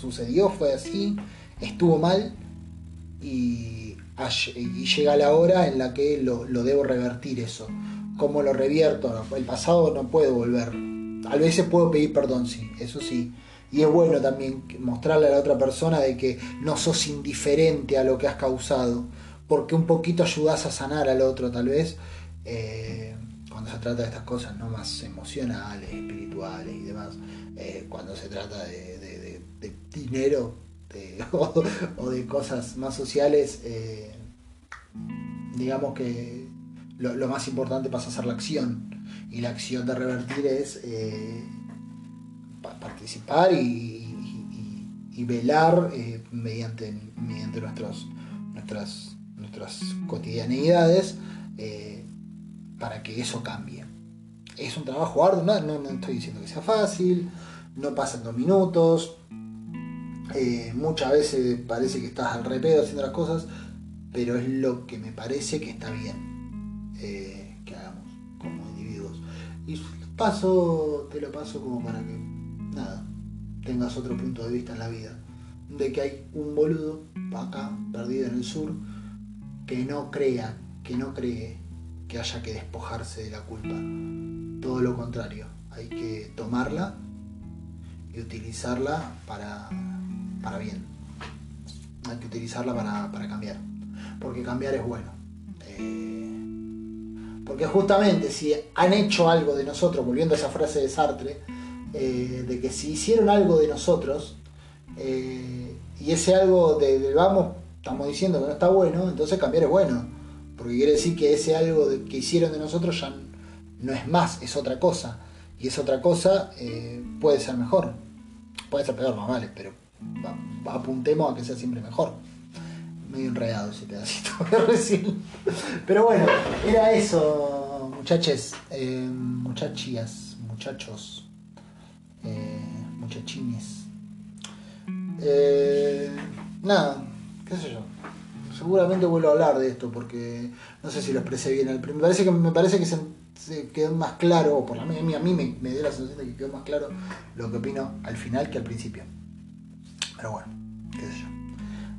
sucedió, fue así, estuvo mal y, llega la hora en la que lo, lo debo revertir eso. ¿Cómo lo revierto? El pasado no puedo volver. A veces puedo pedir perdón, sí, eso sí y es bueno también mostrarle a la otra persona de que no sos indiferente a lo que has causado, porque un poquito ayudas a sanar al otro tal vez, eh, cuando se trata de estas cosas no más emocionales, espirituales y demás, eh, cuando se trata de, dinero o, de cosas más sociales, eh, digamos que lo, más importante pasa a ser la acción, y la acción de revertir es participar y, velar eh, mediante, mediante nuestros, nuestras, nuestras cotidianeidades eh, para que eso cambie. Es un trabajo arduo, no, no, estoy diciendo que sea fácil, no pasan dos minutos, eh, muchas veces parece que estás al repedo haciendo las cosas, pero es lo que me parece que está bien que hagamos como individuos. Y paso, te lo paso como para que nada, tengas otro punto de vista en la vida. De que hay un boludo acá, perdido en el sur, que no crea, que no cree que haya que despojarse de la culpa. Todo lo contrario, hay que tomarla y utilizarla para, para bien. Hay que utilizarla para, cambiar. Porque cambiar es bueno. Eh, porque justamente si han hecho algo de nosotros, volviendo a esa frase de Sartre, eh, de que si hicieron algo de nosotros, eh, y ese algo de, vamos, estamos diciendo que no está bueno, entonces cambiar es bueno. Porque quiere decir que ese algo que hicieron de nosotros ya no es más, es otra cosa. Y esa otra cosa eh, puede ser mejor. Puede ser peor, más vale, pero apuntemos a que sea siempre mejor. Medio enredado ese pedacito recién. Pero bueno, era eso, muchachos, muchachías, muchachos eh, muchachines. Eh, nada, qué sé yo. Seguramente vuelvo a hablar de esto porque no sé si lo expresé bien. Me parece que, me parece que se, quedó más claro, o por la mí, a mí me, me, dio la sensación de que quedó más claro lo que opino al final que al principio. Pero bueno, qué sé yo.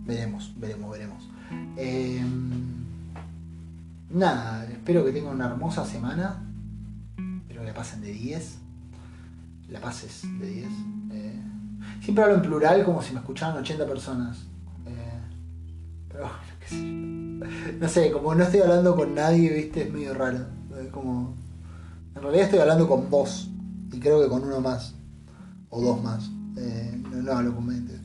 Veremos, veremos, veremos. Eh, nada, espero que tengan una hermosa semana. Espero que la pasen de 10 la pases de 10. Eh, siempre hablo en plural como si me escucharan 80 personas. Eh, pero bueno, qué sé No sé, como no estoy hablando con nadie, viste, es medio raro. como. En realidad estoy hablando con vos. Y creo que con uno más. O dos más. Eh, no, hablo con 20.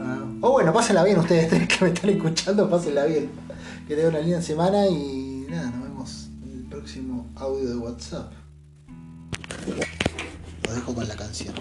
Ah, o bueno, pásenla bien ustedes que me están escuchando, pásenla bien. Que tengan una linda semana y nada, nos vemos en el próximo audio de WhatsApp dejo con la canción.